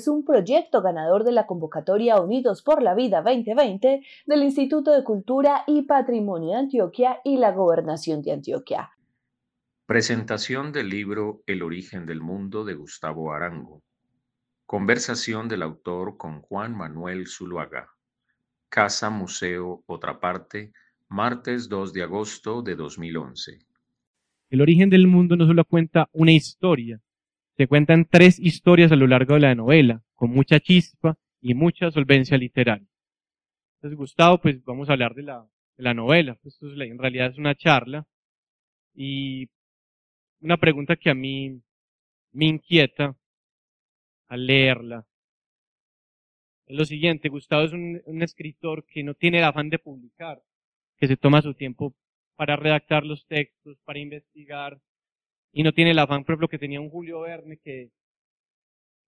Es un proyecto ganador de la convocatoria Unidos por la Vida 2020 del Instituto de Cultura y Patrimonio de Antioquia y la Gobernación de Antioquia. Presentación del libro El origen del mundo de Gustavo Arango. Conversación del autor con Juan Manuel Zuluaga. Casa Museo Otra Parte, martes 2 de agosto de 2011. El origen del mundo no solo cuenta una historia, se cuentan tres historias a lo largo de la novela, con mucha chispa y mucha solvencia literaria. Entonces, Gustavo, pues vamos a hablar de la, de la novela. Esto es, en realidad es una charla y una pregunta que a mí me inquieta al leerla. Es lo siguiente, Gustavo es un, escritor que no tiene el afán de publicar, que se toma su tiempo para redactar los textos, para investigar, y no tiene el afán, por ejemplo, que tenía un Julio Verne que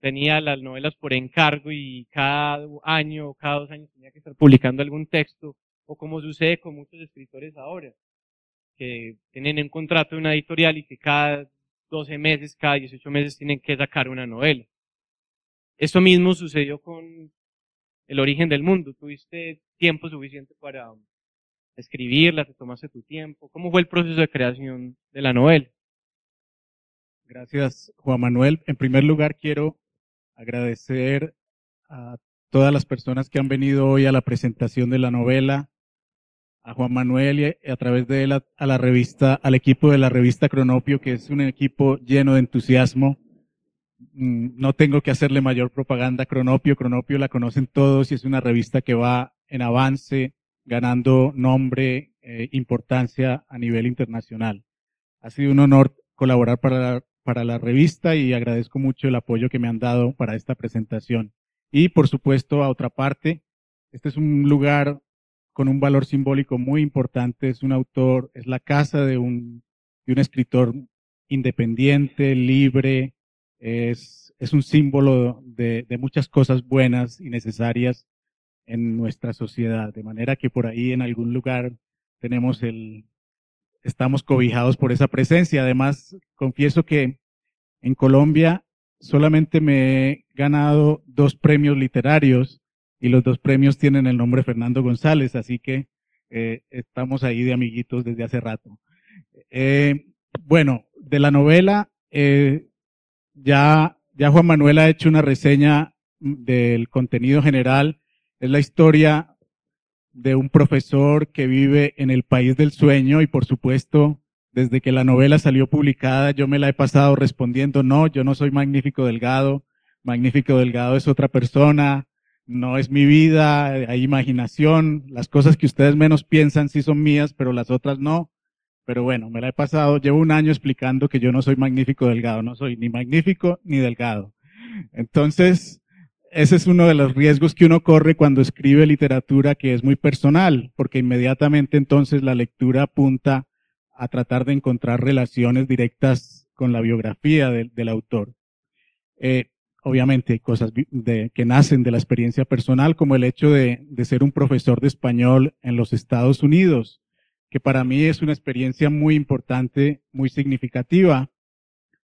tenía las novelas por encargo y cada año cada dos años tenía que estar publicando algún texto, o como sucede con muchos escritores ahora, que tienen un contrato de una editorial y que cada 12 meses, cada 18 meses tienen que sacar una novela. Esto mismo sucedió con El origen del mundo. Tuviste tiempo suficiente para escribirla, te tomaste tu tiempo. ¿Cómo fue el proceso de creación de la novela? Gracias, Juan Manuel. En primer lugar, quiero agradecer a todas las personas que han venido hoy a la presentación de la novela, a Juan Manuel y a, través de él a, la revista, al equipo de la revista Cronopio, que es un equipo lleno de entusiasmo. Mm, no tengo que hacerle mayor propaganda a Cronopio. Cronopio la conocen todos y es una revista que va en avance, ganando nombre, e importancia a nivel internacional. Ha sido un honor colaborar para para la revista y agradezco mucho el apoyo que me han dado para esta presentación. Y por supuesto, a otra parte, este es un lugar con un valor simbólico muy importante. Es un autor, es la casa de un, de un escritor independiente, libre, es, es un símbolo de, de muchas cosas buenas y necesarias en nuestra sociedad. De manera que por ahí en algún lugar tenemos el, estamos cobijados por esa presencia. Además, confieso que en Colombia solamente me he ganado dos premios literarios y los dos premios tienen el nombre Fernando González, así que eh, estamos ahí de amiguitos desde hace rato. Eh, bueno, de la novela, eh, ya, ya Juan Manuel ha hecho una reseña del contenido general. Es la historia de un profesor que vive en el país del sueño y por supuesto, desde que la novela salió publicada, yo me la he pasado respondiendo, no, yo no soy Magnífico Delgado, Magnífico Delgado es otra persona, no es mi vida, hay imaginación, las cosas que ustedes menos piensan sí son mías, pero las otras no. Pero bueno, me la he pasado, llevo un año explicando que yo no soy magnífico delgado, no soy ni magnífico ni delgado. Entonces, ese es uno de los riesgos que uno corre cuando escribe literatura que es muy personal, porque inmediatamente entonces la lectura apunta a tratar de encontrar relaciones directas con la biografía del autor. Eh, obviamente cosas que nacen de la experiencia personal, como el hecho de, de, ser un profesor de español en los Estados Unidos, que para mí es una experiencia muy importante, muy significativa,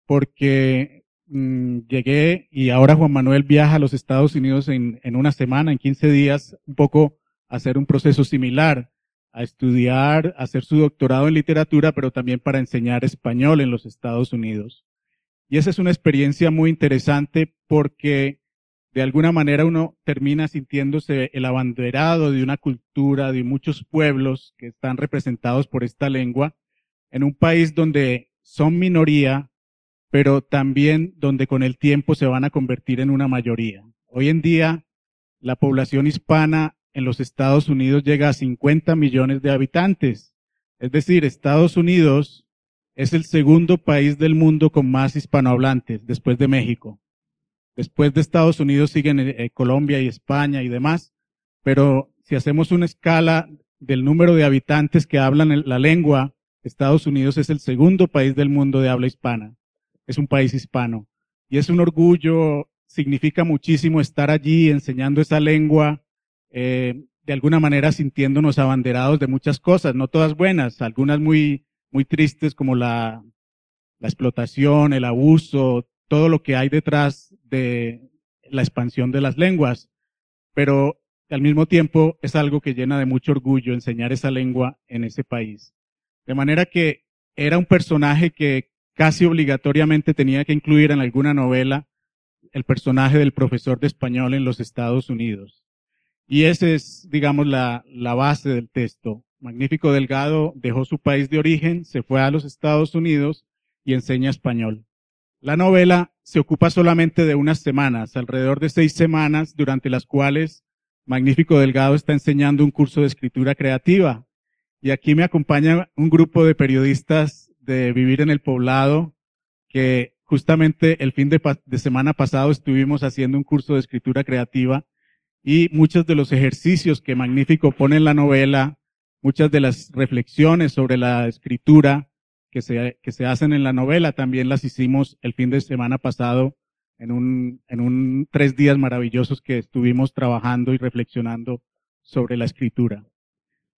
porque mm, llegué y ahora Juan Manuel viaja a los Estados Unidos en, en una semana, en 15 días, un poco a hacer un proceso similar, a estudiar, a hacer su doctorado en literatura, pero también para enseñar español en los Estados Unidos. Y esa es una experiencia muy interesante porque de alguna manera uno termina sintiéndose el abanderado de una cultura, de muchos pueblos que están representados por esta lengua, en un país donde son minoría, pero también donde con el tiempo se van a convertir en una mayoría. Hoy en día, la población hispana en los Estados Unidos llega a 50 millones de habitantes. Es decir, Estados Unidos es el segundo país del mundo con más hispanohablantes, después de México. Después de Estados Unidos siguen eh, Colombia y España y demás, pero si hacemos una escala del número de habitantes que hablan la lengua, Estados Unidos es el segundo país del mundo de habla hispana. Es un país hispano. Y es un orgullo, significa muchísimo estar allí enseñando esa lengua, eh, de alguna manera sintiéndonos abanderados de muchas cosas, no todas buenas, algunas muy, muy tristes como la, la explotación, el abuso, todo lo que hay detrás de la expansión de las lenguas. Pero al mismo tiempo es algo que llena de mucho orgullo enseñar esa lengua en ese país. De manera que era un personaje que casi obligatoriamente tenía que incluir en alguna novela el personaje del profesor de español en los Estados Unidos. Y esa es, digamos, la, la base del texto. Magnífico Delgado dejó su país de origen, se fue a los Estados Unidos y enseña español. La novela se ocupa solamente de unas semanas, alrededor de seis semanas, durante las cuales Magnífico Delgado está enseñando un curso de escritura creativa. Y aquí me acompaña un grupo de periodistas de Vivir en el Poblado, que justamente el fin de, semana pasado estuvimos haciendo un curso de escritura creativa y muchos de los ejercicios que Magnífico pone en la novela, muchas de las reflexiones sobre la escritura que se, que se hacen en la novela también las hicimos el fin de semana pasado en un, en un tres días maravillosos que estuvimos trabajando y reflexionando sobre la escritura.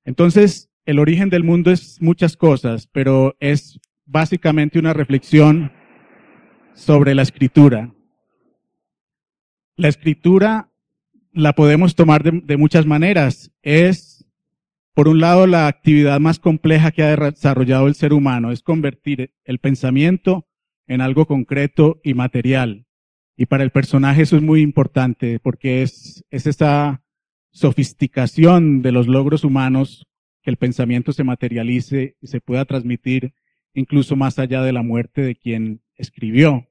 Entonces, el origen del mundo es muchas cosas, pero es básicamente una reflexión sobre la escritura. La escritura la podemos tomar de, muchas maneras. Es, por un lado, la actividad más compleja que ha desarrollado el ser humano, es convertir el pensamiento en algo concreto y material. Y para el personaje eso es muy importante porque es, es esa sofisticación de los logros humanos que el pensamiento se materialice y se pueda transmitir incluso más allá de la muerte de quien escribió.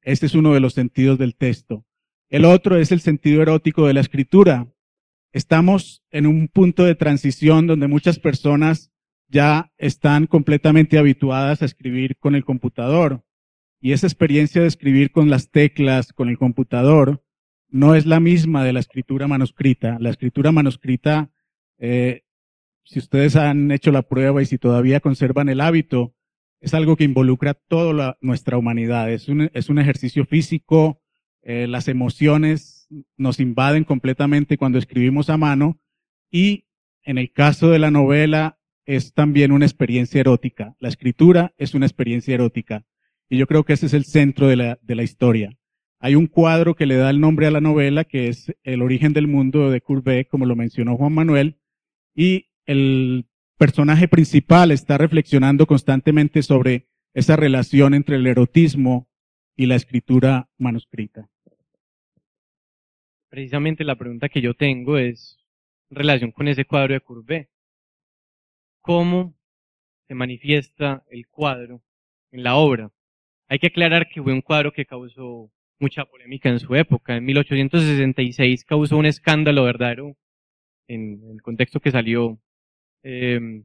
Este es uno de los sentidos del texto. El otro es el sentido erótico de la escritura. Estamos en un punto de transición donde muchas personas ya están completamente habituadas a escribir con el computador. Y esa experiencia de escribir con las teclas, con el computador, no es la misma de la escritura manuscrita. La escritura manuscrita, eh, si ustedes han hecho la prueba y si todavía conservan el hábito, es algo que involucra toda nuestra humanidad. Es un, es un ejercicio físico, eh, las emociones nos invaden completamente cuando escribimos a mano y en el caso de la novela es también una experiencia erótica. La escritura es una experiencia erótica. Y yo creo que ese es el centro de la, de la historia. Hay un cuadro que le da el nombre a la novela, que es El origen del mundo de Courbet, como lo mencionó Juan Manuel, y el personaje principal está reflexionando constantemente sobre esa relación entre el erotismo y la escritura manuscrita. Precisamente la pregunta que yo tengo es en relación con ese cuadro de Courbet. ¿Cómo se manifiesta el cuadro en la obra? Hay que aclarar que fue un cuadro que causó mucha polémica en su época. En 1866 causó un escándalo verdadero en el contexto que salió eh,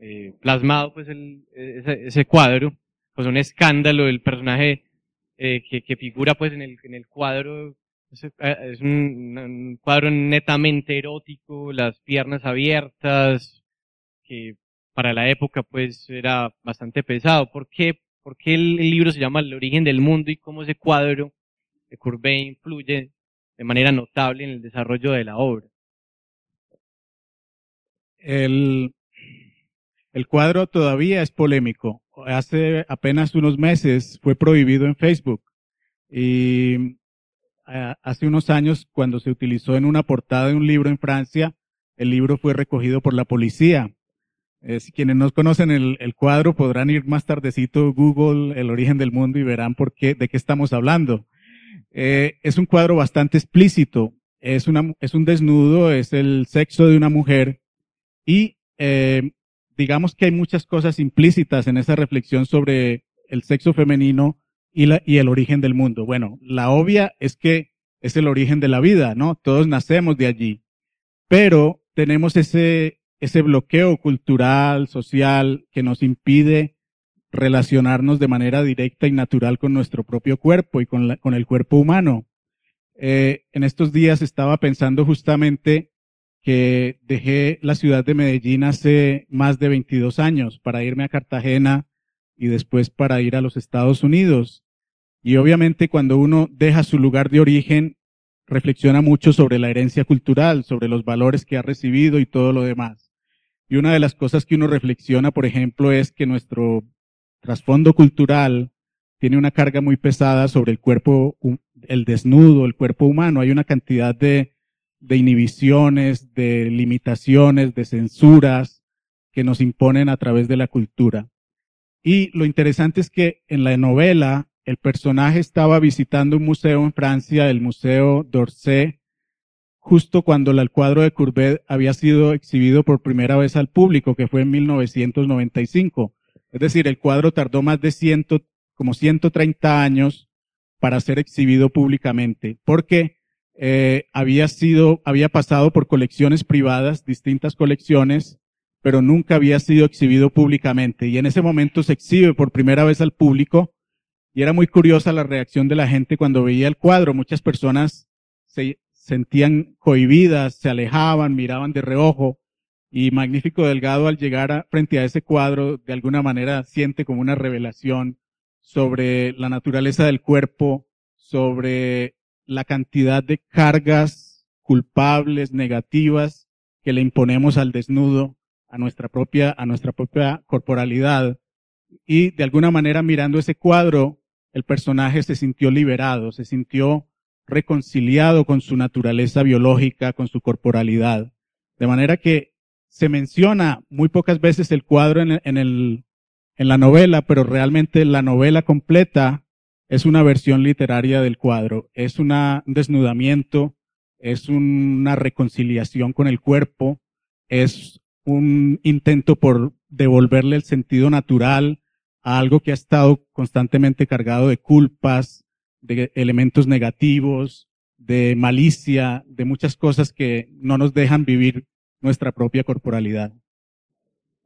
eh, plasmado pues el, ese, cuadro. Pues un escándalo, el personaje eh, que, figura pues en el, en el cuadro es, eh, es un, un, cuadro netamente erótico, las piernas abiertas, que para la época pues era bastante pesado. ¿Por qué? ¿Por qué el, libro se llama El origen del mundo y cómo ese cuadro de Courbet influye de manera notable en el desarrollo de la obra? El, el cuadro todavía es polémico. Hace apenas unos meses fue prohibido en Facebook. Y hace unos años, cuando se utilizó en una portada de un libro en Francia, el libro fue recogido por la policía. Eh, quienes no conocen el, el, cuadro podrán ir más tardecito Google el origen del mundo y verán por qué, de qué estamos hablando. Eh, es un cuadro bastante explícito. Es una, es un desnudo, es el sexo de una mujer y eh, digamos que hay muchas cosas implícitas en esa reflexión sobre el sexo femenino y, la, y el origen del mundo. Bueno, la obvia es que es el origen de la vida, ¿no? Todos nacemos de allí. Pero tenemos ese, ese bloqueo cultural, social, que nos impide relacionarnos de manera directa y natural con nuestro propio cuerpo y con, con el cuerpo humano. Eh, en estos días estaba pensando justamente que dejé la ciudad de Medellín hace más de 22 años para irme a Cartagena y después para ir a los Estados Unidos. Y obviamente cuando uno deja su lugar de origen, reflexiona mucho sobre la herencia cultural, sobre los valores que ha recibido y todo lo demás. Y una de las cosas que uno reflexiona, por ejemplo, es que nuestro trasfondo cultural tiene una carga muy pesada sobre el cuerpo, el desnudo, el cuerpo humano. Hay una cantidad de, de inhibiciones, de limitaciones, de censuras que nos imponen a través de la cultura. Y lo interesante es que en la novela el personaje estaba visitando un museo en Francia, el Museo d'Orsay, justo cuando el cuadro de Courbet había sido exhibido por primera vez al público, que fue en 1995. Es decir, el cuadro tardó más de ciento, como 130 años para ser exhibido públicamente, porque eh, había sido, había pasado por colecciones privadas, distintas colecciones, pero nunca había sido exhibido públicamente. Y en ese momento se exhibe por primera vez al público y era muy curiosa la reacción de la gente cuando veía el cuadro. Muchas personas se sentían cohibidas, se alejaban, miraban de reojo. Y Magnífico Delgado al llegar frente a ese cuadro, de alguna manera siente como una revelación sobre la naturaleza del cuerpo, sobre la cantidad de cargas culpables, negativas, que le imponemos al desnudo, a nuestra propia, a nuestra propia corporalidad. Y de alguna manera mirando ese cuadro, el personaje se sintió liberado, se sintió reconciliado con su naturaleza biológica, con su corporalidad. De manera que se menciona muy pocas veces el cuadro en, el, en la novela, pero realmente la novela completa es una versión literaria del cuadro. Es un desnudamiento, es una reconciliación con el cuerpo, es un intento por devolverle el sentido natural a algo que ha estado constantemente cargado de culpas, de elementos negativos, de malicia, de muchas cosas que no nos dejan vivir nuestra propia corporalidad.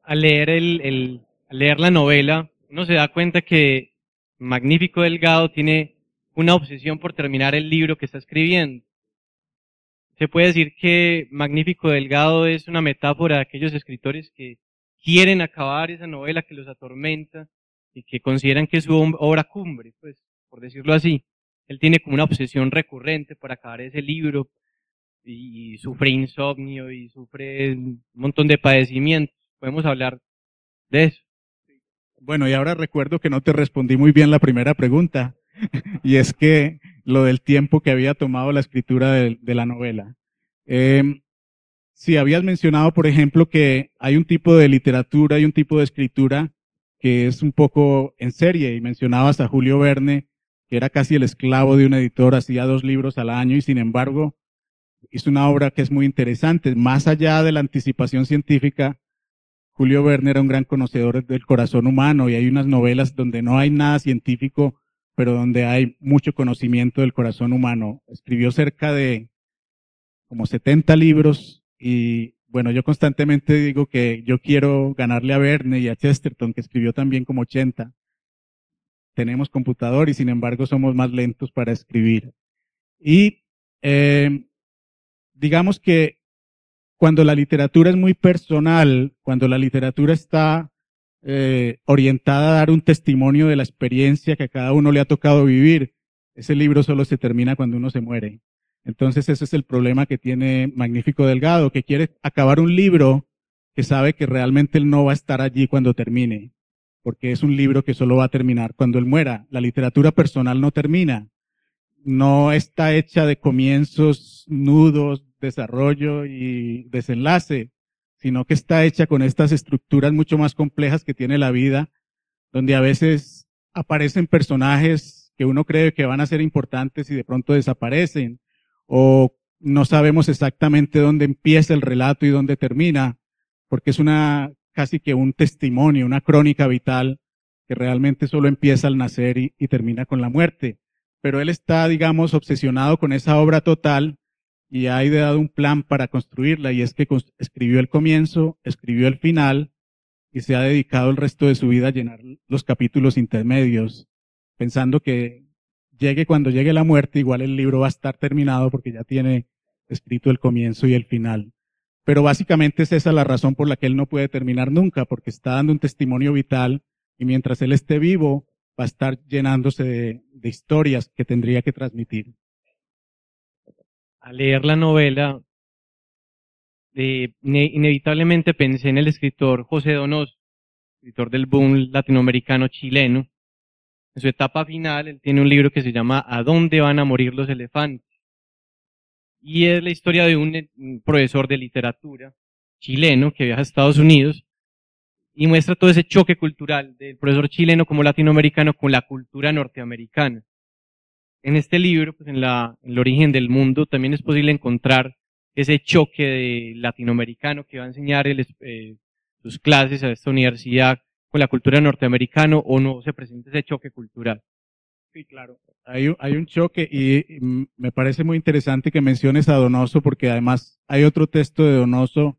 Al leer, el, leer la novela, uno se da cuenta que Magnífico Delgado tiene una obsesión por terminar el libro que está escribiendo. Se puede decir que Magnífico Delgado es una metáfora de aquellos escritores que quieren acabar esa novela que los atormenta, y que consideran que es su obra cumbre, pues, por decirlo así. Él tiene como una obsesión recurrente para acabar ese libro y, sufre insomnio y sufre un montón de padecimientos. Podemos hablar de eso. Bueno, y ahora recuerdo que no te respondí muy bien la primera pregunta, y es que lo del tiempo que había tomado la escritura de, la novela. Eh, si habías mencionado, por ejemplo, que hay un tipo de literatura y un tipo de escritura que es un poco en serie, y mencionabas a Julio Verne, que era casi el esclavo de un editor, hacía dos libros al año y sin embargo hizo una obra que es muy interesante. Más allá de la anticipación científica, Julio Verne era un gran conocedor del corazón humano y hay unas novelas donde no hay nada científico, pero donde hay mucho conocimiento del corazón humano. Escribió cerca de como 70 libros y bueno, yo constantemente digo que yo quiero ganarle a Verne y a Chesterton, que escribió también como 80. Tenemos computador y sin embargo somos más lentos para escribir. Y eh, digamos que cuando la literatura es muy personal, cuando la literatura está eh, orientada a dar un testimonio de la experiencia que a cada uno le ha tocado vivir, ese libro solo se termina cuando uno se muere. Entonces ese es el problema que tiene Magnífico Delgado, que quiere acabar un libro que sabe que realmente él no va a estar allí cuando termine, porque es un libro que solo va a terminar cuando él muera. La literatura personal no termina, no está hecha de comienzos, nudos, desarrollo y desenlace, sino que está hecha con estas estructuras mucho más complejas que tiene la vida, donde a veces aparecen personajes que uno cree que van a ser importantes y de pronto desaparecen o no sabemos exactamente dónde empieza el relato y dónde termina, porque es una casi que un testimonio, una crónica vital que realmente solo empieza al nacer y, termina con la muerte. Pero él está, digamos, obsesionado con esa obra total y ha ideado un plan para construirla y es que escribió el comienzo, escribió el final y se ha dedicado el resto de su vida a llenar los capítulos intermedios, pensando que llegue cuando llegue la muerte, igual el libro va a estar terminado porque ya tiene escrito el comienzo y el final. Pero básicamente es esa la razón por la que él no puede terminar nunca, porque está dando un testimonio vital y mientras él esté vivo va a estar llenándose de, de historias que tendría que transmitir. Al leer la novela, inevitablemente pensé en el escritor José Donoso, escritor del boom latinoamericano chileno. En su etapa final, él tiene un libro que se llama ¿A dónde van a morir los elefantes? Y es la historia de un, profesor de literatura chileno que viaja a Estados Unidos y muestra todo ese choque cultural del profesor chileno como latinoamericano con la cultura norteamericana. En este libro, pues en, la, en el origen del mundo, también es posible encontrar ese choque de latinoamericano que va a enseñar eh, sus clases a esta universidad con la cultura norteamericana o no se presenta ese choque cultural. Sí, claro. Hay, hay un choque y, me parece muy interesante que menciones a Donoso porque además hay otro texto de Donoso,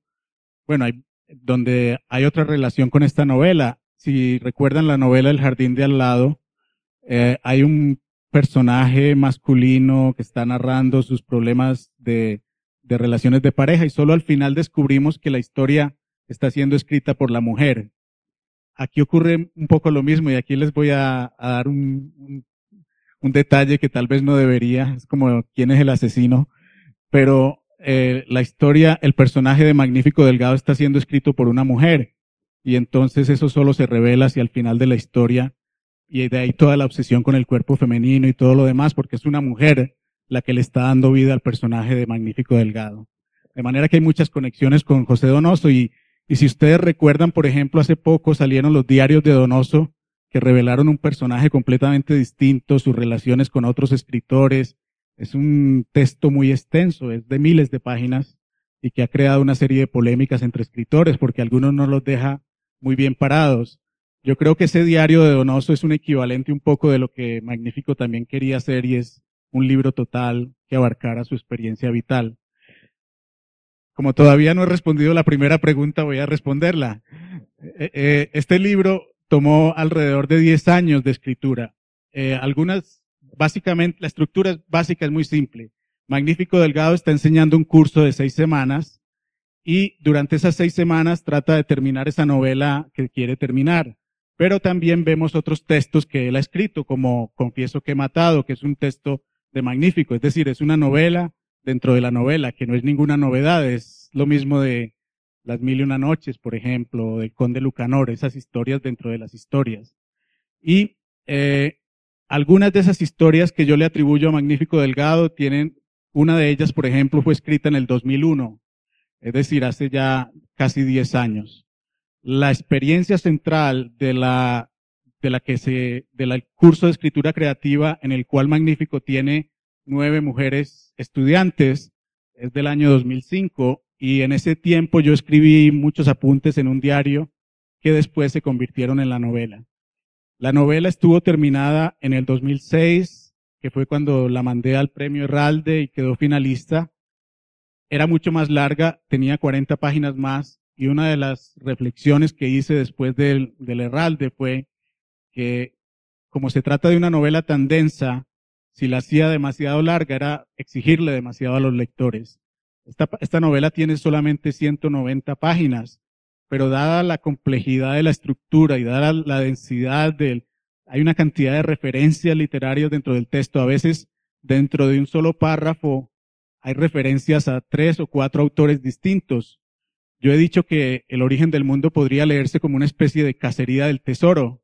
bueno, hay, donde hay otra relación con esta novela. Si recuerdan la novela El jardín de al lado, eh, hay un personaje masculino que está narrando sus problemas de, relaciones de pareja y solo al final descubrimos que la historia está siendo escrita por la mujer. Aquí ocurre un poco lo mismo y aquí les voy a, dar un, un, detalle que tal vez no debería, es como quién es el asesino, pero eh, la historia, el personaje de Magnífico Delgado está siendo escrito por una mujer y entonces eso solo se revela hacia el final de la historia y de ahí toda la obsesión con el cuerpo femenino y todo lo demás porque es una mujer la que le está dando vida al personaje de Magnífico Delgado. De manera que hay muchas conexiones con José Donoso y, y si ustedes recuerdan, por ejemplo, hace poco salieron los diarios de Donoso que revelaron un personaje completamente distinto, sus relaciones con otros escritores. Es un texto muy extenso, es de miles de páginas y que ha creado una serie de polémicas entre escritores porque algunos no los deja muy bien parados. Yo creo que ese diario de Donoso es un equivalente un poco de lo que Magnífico también quería hacer y es un libro total que abarcara su experiencia vital. Como todavía no he respondido la primera pregunta, voy a responderla. Eh, eh, este libro tomó alrededor de 10 años de escritura. Eh, algunas, básicamente, la estructura básica es muy simple. Magnífico Delgado está enseñando un curso de seis semanas y durante esas seis semanas trata de terminar esa novela que quiere terminar. Pero también vemos otros textos que él ha escrito, como Confieso que he matado, que es un texto de magnífico. Es decir, es una novela dentro de la novela, que no es ninguna novedad, es lo mismo de Las Mil y Una Noches, por ejemplo, de Conde Lucanor, esas historias dentro de las historias. Y eh, algunas de esas historias que yo le atribuyo a Magnífico Delgado tienen, una de ellas, por ejemplo, fue escrita en el 2001, es decir, hace ya casi 10 años. La experiencia central de la de la que se, del curso de escritura creativa en el cual Magnífico tiene nueve mujeres estudiantes, es del año 2005, y en ese tiempo yo escribí muchos apuntes en un diario que después se convirtieron en la novela. La novela estuvo terminada en el 2006, que fue cuando la mandé al premio Herralde y quedó finalista. Era mucho más larga, tenía 40 páginas más, y una de las reflexiones que hice después del, del Herralde fue que como se trata de una novela tan densa, si la hacía demasiado larga era exigirle demasiado a los lectores. Esta, esta novela tiene solamente 190 páginas, pero dada la complejidad de la estructura y dada la densidad del, hay una cantidad de referencias literarias dentro del texto. A veces dentro de un solo párrafo hay referencias a tres o cuatro autores distintos. Yo he dicho que el origen del mundo podría leerse como una especie de cacería del tesoro,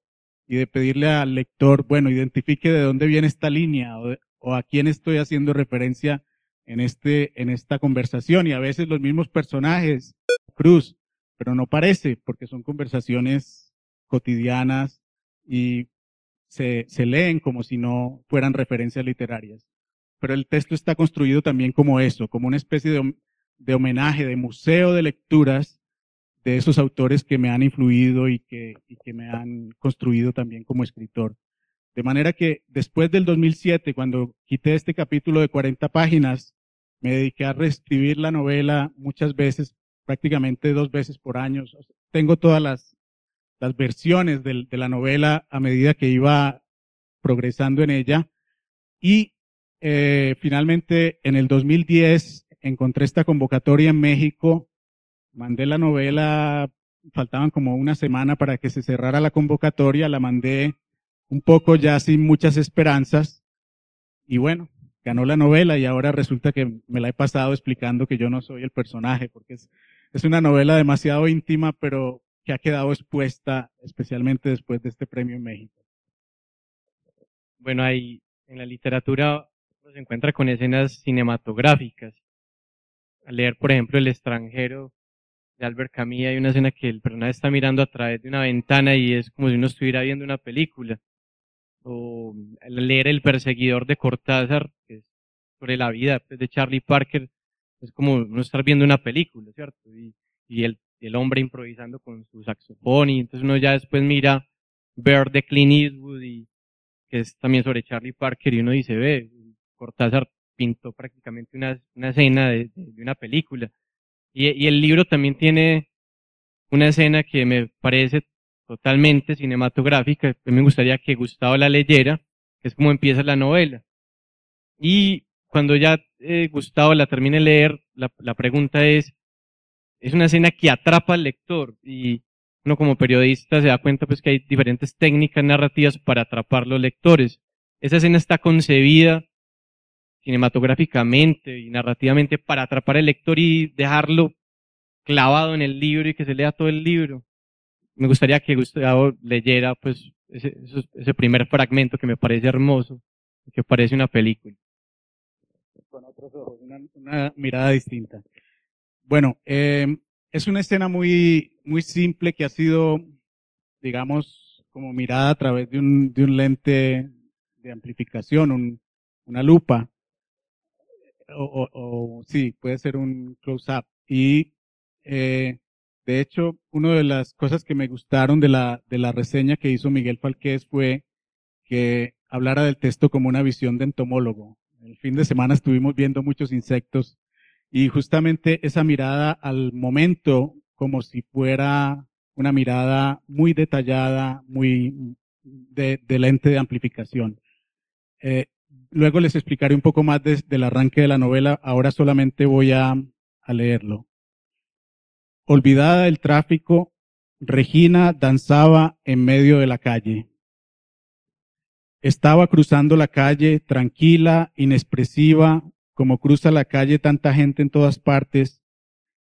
y de pedirle al lector, bueno, identifique de dónde viene esta línea o, a quién estoy haciendo referencia en este, en esta conversación. Y a veces los mismos personajes, Cruz, pero no parece, porque son conversaciones cotidianas y se, se leen como si no fueran referencias literarias. Pero el texto está construido también como eso, como una especie de, de homenaje, de museo de lecturas de esos autores que me han influido y que, que me han construido también como escritor. De manera que después del 2007, cuando quité este capítulo de 40 páginas, me dediqué a reescribir la novela muchas veces, prácticamente dos veces por año. Tengo todas las las versiones de la novela a medida que iba progresando en ella. Y eh, finalmente, en el 2010, encontré esta convocatoria en México, mandé la novela, faltaban como una semana para que se cerrara la convocatoria, la mandé un poco ya sin muchas esperanzas. Y bueno, ganó la novela y ahora resulta que me la he pasado explicando que yo no soy el personaje, porque es, es una novela demasiado íntima, pero que ha quedado expuesta, especialmente después de este premio en México. Bueno, ahí en la literatura se encuentra con escenas cinematográficas. Leer, por ejemplo, El extranjero de Albert Camus, hay una escena que el personaje está mirando a través de una ventana y es como si uno estuviera viendo una película. O leer El perseguidor de Cortázar, que es sobre la vida pues, de Charlie Parker, es como uno estar viendo una película, ¿cierto? Y, y el el hombre improvisando con su saxofón y entonces uno ya después mira ver de Clint Eastwood y que es también sobre Charlie Parker y uno dice, ve, Cortázar pintó prácticamente una, una escena de, una película. Y, el libro también tiene una escena que me parece totalmente cinematográfica, me gustaría que Gustavo la leyera, que es como empieza la novela. Y cuando ya eh, Gustavo la termine de leer, la, la pregunta es, es una escena que atrapa al lector y uno como periodista se da cuenta pues que hay diferentes técnicas narrativas para atrapar los lectores. Esa escena está concebida cinematográficamente y narrativamente para atrapar al lector y dejarlo clavado en el libro y que se lea todo el libro. Me gustaría que Gustavo leyera pues ese, ese primer fragmento que me parece hermoso, que parece una película. Con otros ojos, una, una mirada distinta. Bueno, eh, es una escena muy, muy simple que ha sido, digamos, como mirada a través de un, de un lente de amplificación, un, una lupa. O, o, sí, puede ser un close-up. Y eh, de hecho, una de las cosas que me gustaron de la, de la reseña que hizo Miguel Falqués fue que hablara del texto como una visión de entomólogo. El fin de semana estuvimos viendo muchos insectos y justamente esa mirada al momento, como si fuera una mirada muy detallada, muy de, lente de amplificación. Eh, luego les explicaré un poco más del arranque de la novela. Ahora solamente voy a, a leerlo. Olvidada del tráfico, Regina danzaba en medio de la calle. Estaba cruzando la calle tranquila, inexpresiva, como cruza la calle tanta gente en todas partes,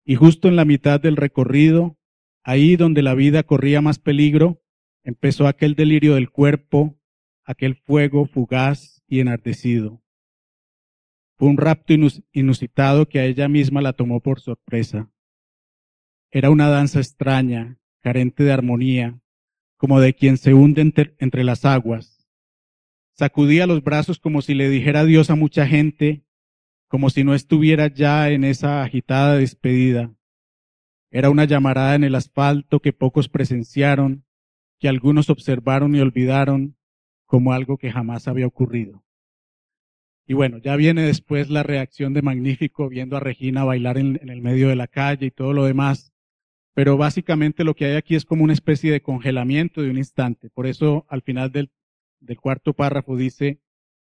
y justo en la mitad del recorrido, ahí donde la vida corría más peligro, empezó aquel delirio del cuerpo, aquel fuego fugaz y enardecido. Fue un rapto inusitado que a ella misma la tomó por sorpresa. Era una danza extraña, carente de armonía, como de quien se hunde entre, entre las aguas. Sacudía los brazos como si le dijera adiós a mucha gente como si no estuviera ya en esa agitada despedida. Era una llamarada en el asfalto que pocos presenciaron, que algunos observaron y olvidaron como algo que jamás había ocurrido. Y bueno, ya viene después la reacción de Magnífico viendo a Regina bailar en, el medio de la calle y todo lo demás. Pero básicamente lo que hay aquí es como una especie de congelamiento de un instante. Por eso al final del, cuarto párrafo dice,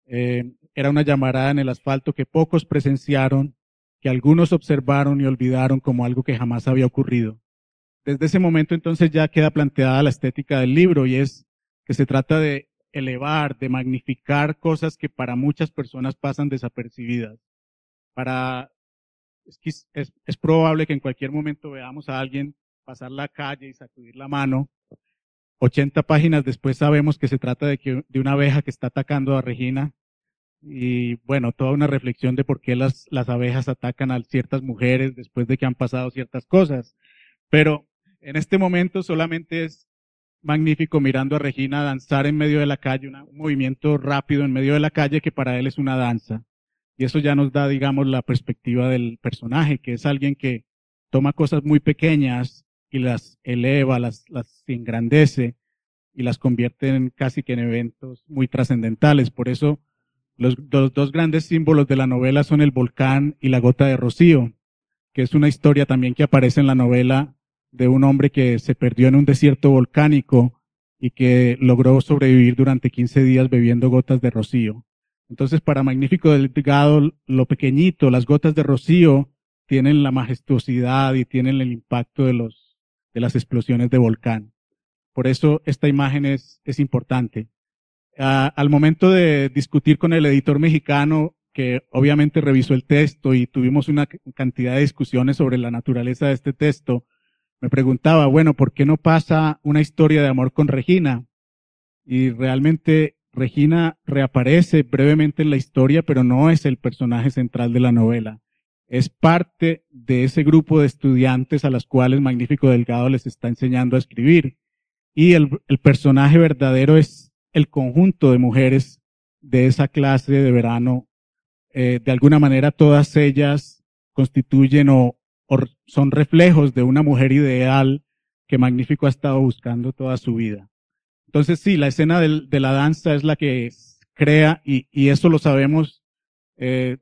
eh, era una llamarada en el asfalto que pocos presenciaron, que algunos observaron y olvidaron como algo que jamás había ocurrido. Desde ese momento entonces ya queda planteada la estética del libro y es que se trata de elevar, de magnificar cosas que para muchas personas pasan desapercibidas. Para, es, probable que en cualquier momento veamos a alguien pasar la calle y sacudir la mano 80 páginas después sabemos que se trata de, una abeja que está atacando a Regina. Y bueno, toda una reflexión de por qué las abejas atacan a ciertas mujeres después de que han pasado ciertas cosas. Pero en este momento solamente es magnífico mirando a Regina danzar en medio de la calle, un movimiento rápido en medio de la calle que para él es una danza. Y eso ya nos da, digamos, la perspectiva del personaje, que es alguien que toma cosas muy pequeñas y las eleva, las, las engrandece y las convierte en casi que en eventos muy trascendentales. Por eso los, dos grandes símbolos de la novela son el volcán y la gota de rocío, que es una historia también que aparece en la novela de un hombre que se perdió en un desierto volcánico y que logró sobrevivir durante 15 días bebiendo gotas de rocío. Entonces, para Magnífico Delgado, lo pequeñito, las gotas de rocío, tienen la majestuosidad y tienen el impacto de los, de las explosiones de volcán. Por eso esta imagen es, es importante. al momento de discutir con el editor mexicano, que obviamente revisó el texto y tuvimos una cantidad de discusiones sobre la naturaleza de este texto, me preguntaba, bueno, ¿por qué no pasa una historia de amor con Regina? Y realmente Regina reaparece brevemente en la historia, pero no es el personaje central de la novela. Es parte de ese grupo de estudiantes a los cuales Magnífico Delgado les está enseñando a escribir. Y el, el personaje verdadero es el conjunto de mujeres de esa clase de verano eh, de alguna manera todas ellas constituyen o, son reflejos de una mujer ideal que Magnífico ha estado buscando toda su vida. Entonces sí, la escena de la danza es la que crea, y, eso lo sabemos eh,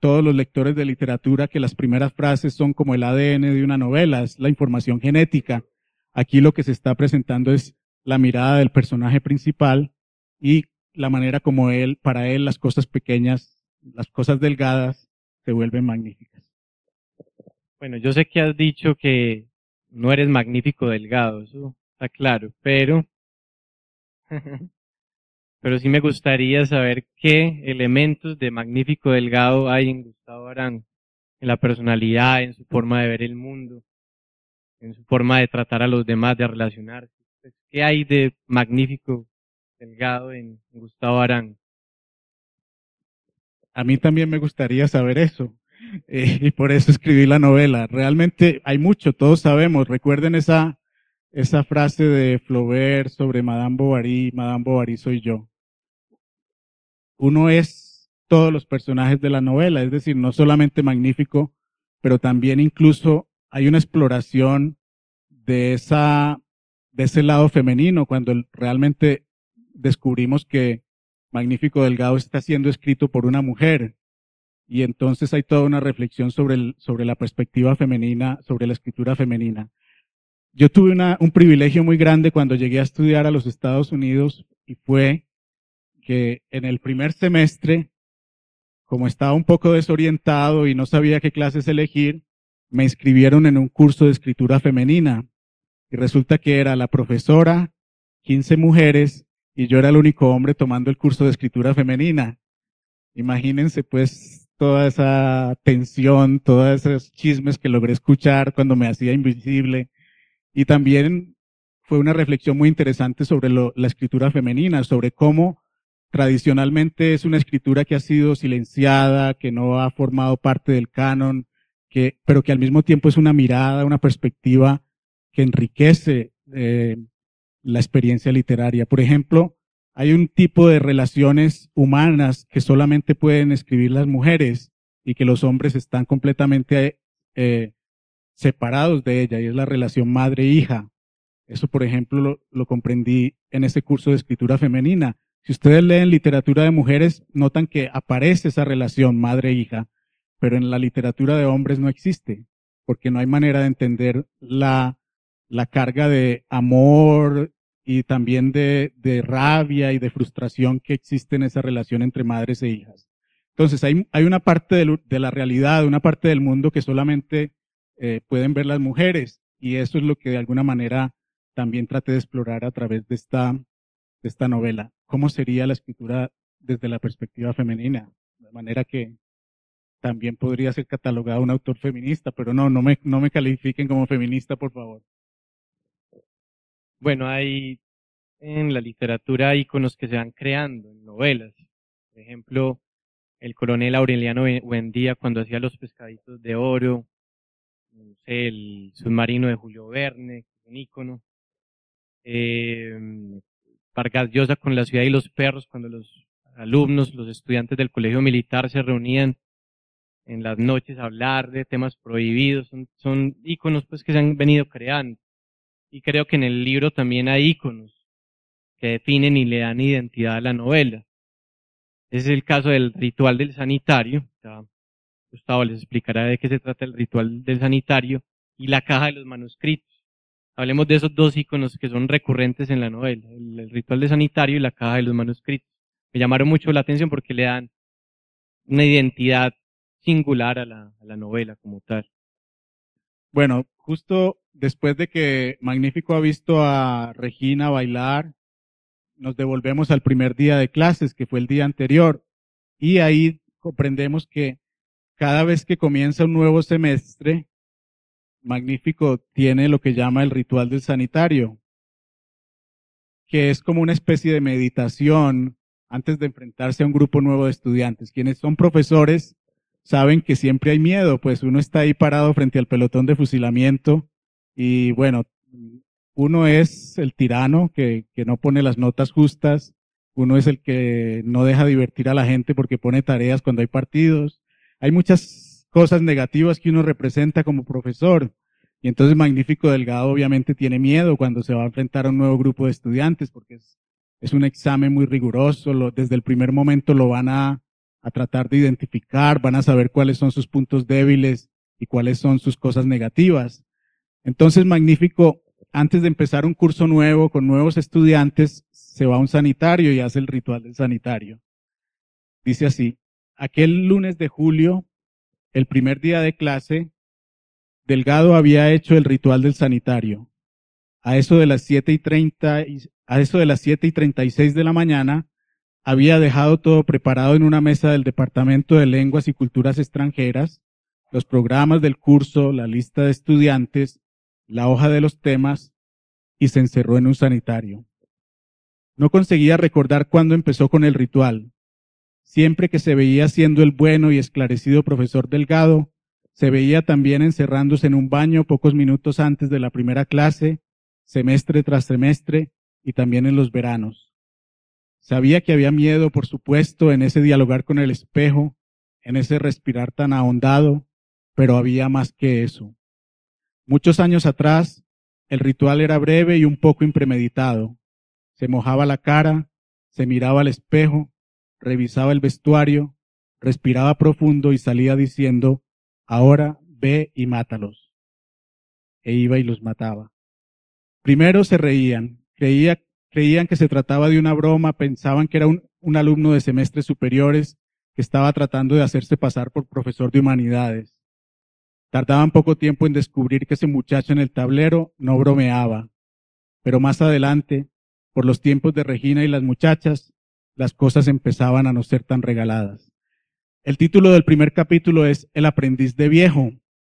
todos los lectores de literatura, que las primeras frases son como el ADN de una novela, es la información genética. Aquí lo que se está presentando es la mirada del personaje principal y la manera como él, para él, las cosas pequeñas las cosas delgadas se vuelven magníficas. Bueno, yo sé que has dicho que no eres magnífico delgado, eso está claro, pero, pero sí me gustaría saber qué elementos de magnífico delgado hay en Gustavo Arán, en la personalidad, en su forma de ver el mundo, en su forma de tratar a los demás, de relacionarse. Pues, ¿Qué hay de magnífico delgado en Gustavo Arán? A mí también me gustaría saber eso. Eh, y por eso escribí la novela. Realmente hay mucho, todos sabemos. Recuerden esa, esa frase de Flaubert sobre Madame Bovary, Madame Bovary soy yo. Uno es todos los personajes de la novela, es decir, no solamente magnífico, pero también incluso hay una exploración de esa, de ese lado femenino, cuando realmente descubrimos que Magnífico Delgado está siendo escrito por una mujer. Y entonces hay toda una reflexión sobre, el, sobre la perspectiva femenina, sobre la escritura femenina. Yo tuve una, un privilegio muy grande cuando llegué a estudiar a los Estados Unidos y fue que en el primer semestre, como estaba un poco desorientado y no sabía qué clases elegir, me inscribieron en un curso de escritura femenina. Y resulta que era la profesora, 15 mujeres y yo era el único hombre tomando el curso de escritura femenina. Imagínense pues toda esa tensión, todos esos chismes que logré escuchar cuando me hacía invisible. Y también fue una reflexión muy interesante sobre la escritura femenina, sobre cómo tradicionalmente es una escritura que ha sido silenciada, que no ha formado parte del canon, que, pero que al mismo tiempo es una mirada, una perspectiva que enriquece eh, la experiencia literaria. Por ejemplo, hay un tipo de relaciones humanas que solamente pueden escribir las mujeres y que los hombres están completamente eh, separados de ella, y es la relación madre-hija. Eso, por ejemplo, lo, comprendí en ese curso de escritura femenina. Si ustedes leen literatura de mujeres, notan que aparece esa relación madre-hija, pero en la literatura de hombres no existe, porque no hay manera de entender la carga de amor y también de, de, rabia y de frustración que existe en esa relación entre madres e hijas. Entonces hay, hay una parte de, de, la realidad, una parte del mundo que solamente eh, pueden ver las mujeres y eso es lo que de alguna manera también traté de explorar a través de esta, de esta novela. ¿Cómo sería la escritura desde la perspectiva femenina? De manera que también podría ser catalogado un autor feminista, pero no, no me, no me califiquen como feminista, por favor. Bueno, hay en la literatura iconos que se van creando en novelas. Por ejemplo, el coronel Aureliano Buendía cuando hacía los pescaditos de oro, el submarino de Julio Verne, un ícono. Eh, Vargas Llosa con la ciudad y los perros, cuando los alumnos, los estudiantes del colegio militar se reunían en las noches a hablar de temas prohibidos, son, son pues que se han venido creando. Y creo que en el libro también hay iconos que definen y le dan identidad a la novela. Ese es el caso del ritual del sanitario. Gustavo les explicará de qué se trata el ritual del sanitario. y la caja de los manuscritos. Hablemos de esos dos iconos que son recurrentes en la novela, el, ritual de sanitario y la caja de los manuscritos. Me llamaron mucho la atención porque le dan una identidad singular a la, a la novela como tal. Bueno, justo después de que Magnífico ha visto a Regina bailar, nos devolvemos al primer día de clases, que fue el día anterior, y ahí comprendemos que cada vez que comienza un nuevo semestre, Magnífico tiene lo que llama el ritual del sanitario, que es como una especie de meditación antes de enfrentarse a un grupo nuevo de estudiantes. Quienes son profesores saben que siempre hay miedo, pues uno está ahí parado frente al pelotón de fusilamiento y bueno, uno es el tirano que, que no pone las notas justas, uno es el que no deja divertir a la gente porque pone tareas cuando hay partidos. Hay muchas cosas negativas que uno representa como profesor. Y entonces Magnífico Delgado obviamente tiene miedo cuando se va a enfrentar a un nuevo grupo de estudiantes porque es, es un examen muy riguroso. Desde el primer momento lo van a, a tratar de identificar, van a saber cuáles son sus puntos débiles y cuáles son sus cosas negativas. Entonces Magnífico, antes de empezar un curso nuevo con nuevos estudiantes, se va a un sanitario y hace el ritual del sanitario. Dice así, aquel lunes de julio, el primer día de clase, Delgado había hecho el ritual del sanitario. A eso de las siete y treinta, a eso de las siete y treinta y seis de la mañana, había dejado todo preparado en una mesa del Departamento de Lenguas y Culturas Extranjeras, los programas del curso, la lista de estudiantes, la hoja de los temas, y se encerró en un sanitario. No conseguía recordar cuándo empezó con el ritual. Siempre que se veía siendo el bueno y esclarecido profesor Delgado, se veía también encerrándose en un baño pocos minutos antes de la primera clase, semestre tras semestre, y también en los veranos. Sabía que había miedo, por supuesto, en ese dialogar con el espejo, en ese respirar tan ahondado, pero había más que eso. Muchos años atrás, el ritual era breve y un poco impremeditado. Se mojaba la cara, se miraba al espejo, revisaba el vestuario, respiraba profundo y salía diciendo, ahora ve y mátalos. E iba y los mataba. Primero se reían, creía, creían que se trataba de una broma, pensaban que era un, alumno de semestres superiores que estaba tratando de hacerse pasar por profesor de humanidades. Tardaban poco tiempo en descubrir que ese muchacho en el tablero no bromeaba. Pero más adelante, por los tiempos de Regina y las muchachas, las cosas empezaban a no ser tan regaladas. El título del primer capítulo es El aprendiz de viejo.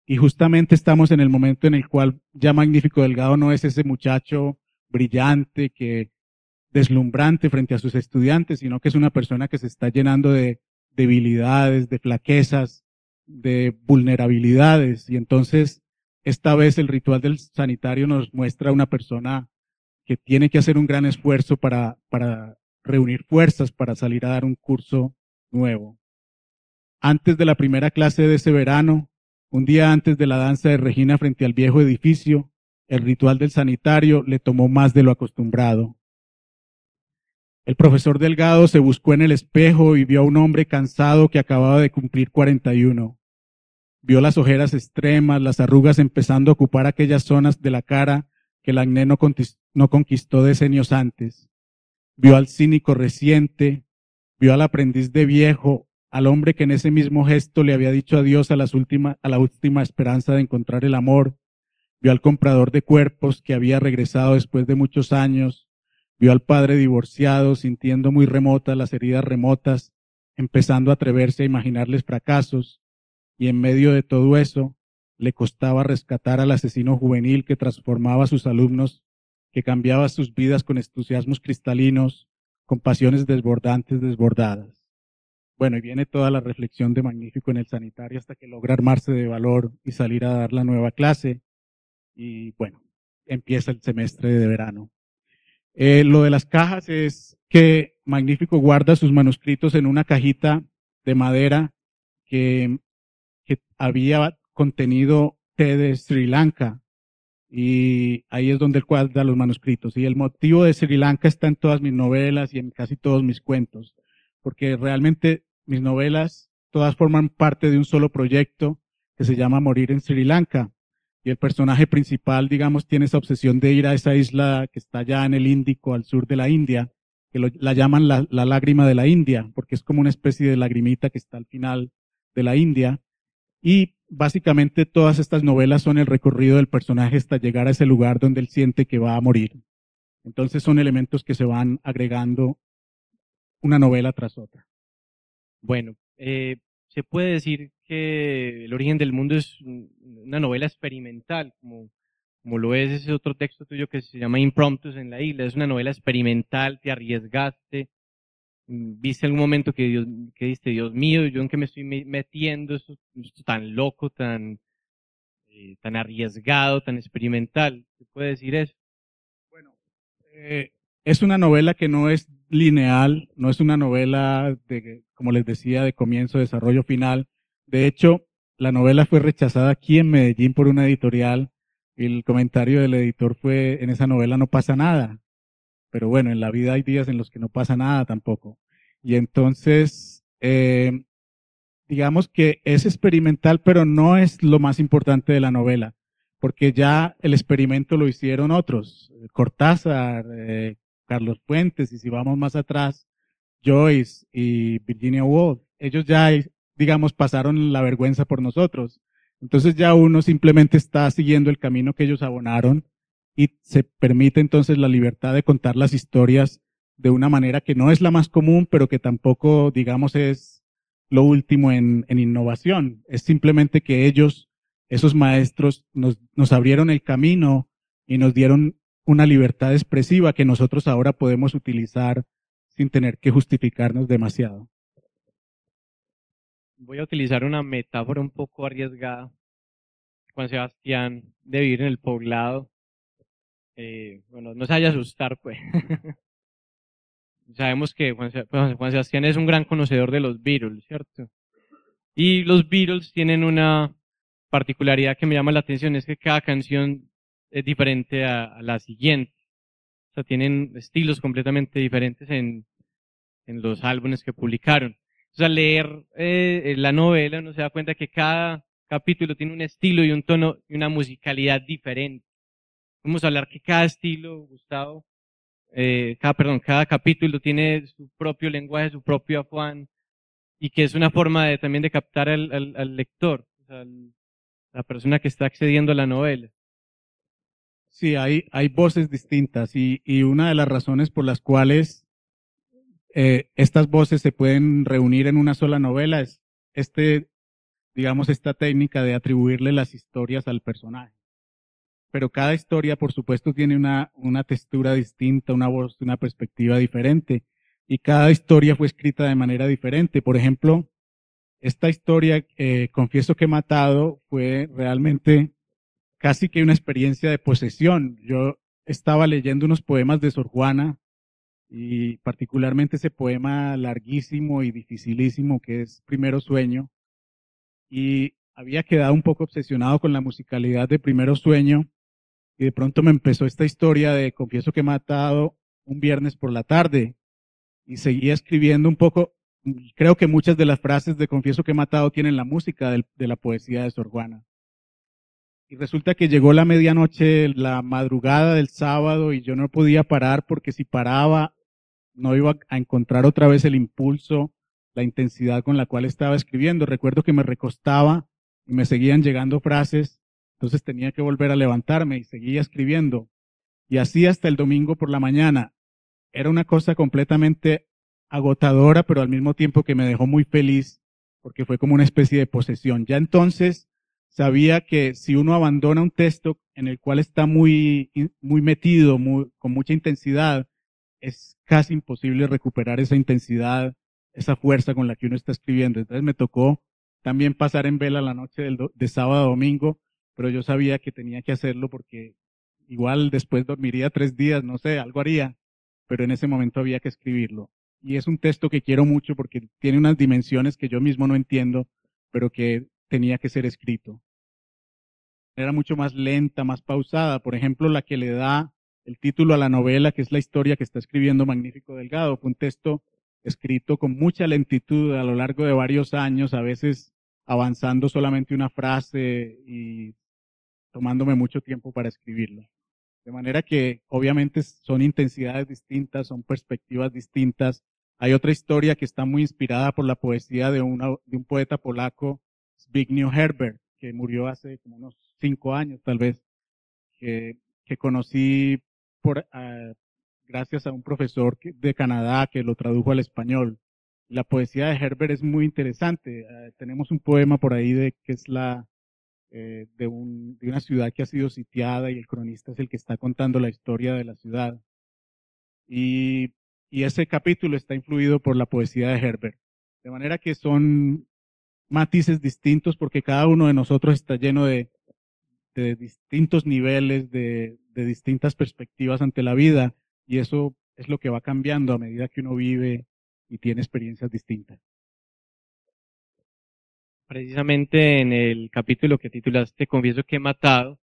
Y justamente estamos en el momento en el cual ya Magnífico Delgado no es ese muchacho brillante, que deslumbrante frente a sus estudiantes, sino que es una persona que se está llenando de debilidades, de flaquezas, de vulnerabilidades. Y entonces, esta vez el ritual del sanitario nos muestra una persona que tiene que hacer un gran esfuerzo para, para reunir fuerzas para salir a dar un curso nuevo. Antes de la primera clase de ese verano, un día antes de la danza de Regina frente al viejo edificio, el ritual del sanitario le tomó más de lo acostumbrado. El profesor Delgado se buscó en el espejo y vio a un hombre cansado que acababa de cumplir 41. Vio las ojeras extremas, las arrugas empezando a ocupar aquellas zonas de la cara que el acné no, conquistó decenios antes. Vio al cínico reciente, vio al aprendiz de viejo, al hombre que en ese mismo gesto le había dicho adiós a, las a la última esperanza de encontrar el amor. Vio al comprador de cuerpos que había regresado después de muchos años. Vio al padre divorciado sintiendo muy remotas las heridas remotas, empezando a atreverse a imaginarles fracasos y en medio de todo eso le costaba rescatar al asesino juvenil que transformaba a sus alumnos, que cambiaba sus vidas con entusiasmos cristalinos, con pasiones desbordantes desbordadas. Bueno, y viene toda la reflexión de Magnífico en el sanitario hasta que logra armarse de valor y salir a dar la nueva clase. Y bueno, empieza el semestre de verano. Eh, lo de las cajas es que Magnífico guarda sus manuscritos en una cajita de madera que había contenido té de Sri Lanka. Y ahí es donde él cuadra los manuscritos. Y el motivo de Sri Lanka está en todas mis novelas y en casi todos mis cuentos. Porque realmente mis novelas todas forman parte de un solo proyecto que se llama Morir en Sri Lanka. El personaje principal, digamos, tiene esa obsesión de ir a esa isla que está allá en el Índico, al sur de la India, que la llaman la, la, lágrima de la India, porque es como una especie de lagrimita que está al final de la India. Y básicamente todas estas novelas son el recorrido del personaje hasta llegar a ese lugar donde él siente que va a morir. Entonces son elementos que se van agregando una novela tras otra. Bueno, eh, se puede decir que El origen del mundo es una novela experimental, como, lo es ese otro texto tuyo que se llama Impromptus en la isla. Es una novela experimental, te arriesgaste, mm, viste algún momento que Dios, que diste, Dios mío, yo en qué me estoy metiendo, esto, tan loco, tan, eh, tan arriesgado, tan experimental. ¿Se puede decir eso? Bueno, eh, es una novela que no es lineal, no es una novela de, como les decía, de comienzo, desarrollo final. De hecho, la novela fue rechazada aquí en Medellín por una editorial. El comentario del editor fue, en esa novela no pasa nada. Pero bueno, en la vida hay días en los que no pasa nada tampoco. Y entonces, eh, digamos que es experimental, pero no es lo más importante de la novela, porque ya el experimento lo hicieron otros. Cortázar, eh, Carlos Fuentes, y si vamos más atrás, Joyce y Virginia Woolf, ellos ya, digamos, pasaron la vergüenza por nosotros. Entonces ya uno simplemente está siguiendo el camino que ellos abonaron y se permite entonces la libertad de contar las historias de una manera que no es la más común, pero que tampoco, digamos, es lo último en, en innovación. Es simplemente que ellos, esos maestros, nos, nos abrieron el camino y nos dieron una libertad expresiva que nosotros ahora podemos utilizar sin tener que justificarnos demasiado. Voy a utilizar una metáfora un poco arriesgada. Juan Sebastián de vivir en el poblado. Eh, bueno, no se vaya a asustar, pues. Sabemos que Juan, Juan Sebastián es un gran conocedor de los Beatles, ¿cierto? Y los Beatles tienen una particularidad que me llama la atención, es que cada canción es diferente a, la siguiente. O sea, tienen estilos completamente diferentes en, en los álbumes que publicaron. O sea, leer eh, la novela uno se da cuenta que cada capítulo tiene un estilo y un tono y una musicalidad diferente. Vamos a hablar que cada estilo, Gustavo, eh, cada, perdón, cada capítulo tiene su propio lenguaje, su propio afán, y que es una forma de, también de captar al, al, al lector, o sea, la persona que está accediendo a la novela. Sí, hay, hay voces distintas y, y una de las razones por las cuales eh, estas voces se pueden reunir en una sola novela es este, digamos, esta técnica de atribuirle las historias al personaje. Pero cada historia, por supuesto, tiene una, una textura distinta, una voz, una perspectiva diferente. Y cada historia fue escrita de manera diferente. Por ejemplo, esta historia, eh, Confieso que he matado, fue realmente casi que una experiencia de posesión. Yo estaba leyendo unos poemas de Sor Juana y particularmente ese poema larguísimo y dificilísimo que es Primero Sueño y había quedado un poco obsesionado con la musicalidad de Primero Sueño y de pronto me empezó esta historia de confieso que he matado un viernes por la tarde y seguía escribiendo un poco. Creo que muchas de las frases de confieso que he matado tienen la música de la poesía de Sor Juana. Y resulta que llegó la medianoche, la madrugada del sábado, y yo no podía parar porque si paraba no iba a encontrar otra vez el impulso, la intensidad con la cual estaba escribiendo. Recuerdo que me recostaba y me seguían llegando frases, entonces tenía que volver a levantarme y seguía escribiendo. Y así hasta el domingo por la mañana. Era una cosa completamente agotadora, pero al mismo tiempo que me dejó muy feliz, porque fue como una especie de posesión. Ya entonces sabía que si uno abandona un texto en el cual está muy, muy metido, muy, con mucha intensidad, es casi imposible recuperar esa intensidad, esa fuerza con la que uno está escribiendo. Entonces me tocó también pasar en vela la noche de sábado a domingo, pero yo sabía que tenía que hacerlo porque igual después dormiría tres días, no sé, algo haría, pero en ese momento había que escribirlo. Y es un texto que quiero mucho porque tiene unas dimensiones que yo mismo no entiendo, pero que tenía que ser escrito. Era mucho más lenta, más pausada. Por ejemplo, la que le da el título a la novela, que es la historia que está escribiendo Magnífico Delgado. Fue un texto escrito con mucha lentitud a lo largo de varios años, a veces avanzando solamente una frase y tomándome mucho tiempo para escribirlo. De manera que obviamente son intensidades distintas, son perspectivas distintas. Hay otra historia que está muy inspirada por la poesía de, de un poeta polaco, Zbigniew Herbert, que murió hace como unos cinco años tal vez, que, conocí uh, gracias a un profesor de Canadá que lo tradujo al español. La poesía de Herbert es muy interesante. Uh, tenemos un poema por ahí de que es la eh, de, un, de una ciudad que ha sido sitiada y el cronista es el que está contando la historia de la ciudad. Y ese capítulo está influido por la poesía de Herbert. De manera que son matices distintos porque cada uno de nosotros está lleno de, distintos niveles, de, de distintas perspectivas ante la vida y eso es lo que va cambiando a medida que uno vive y tiene experiencias distintas. Precisamente en el capítulo que titulaste Confieso que he matado,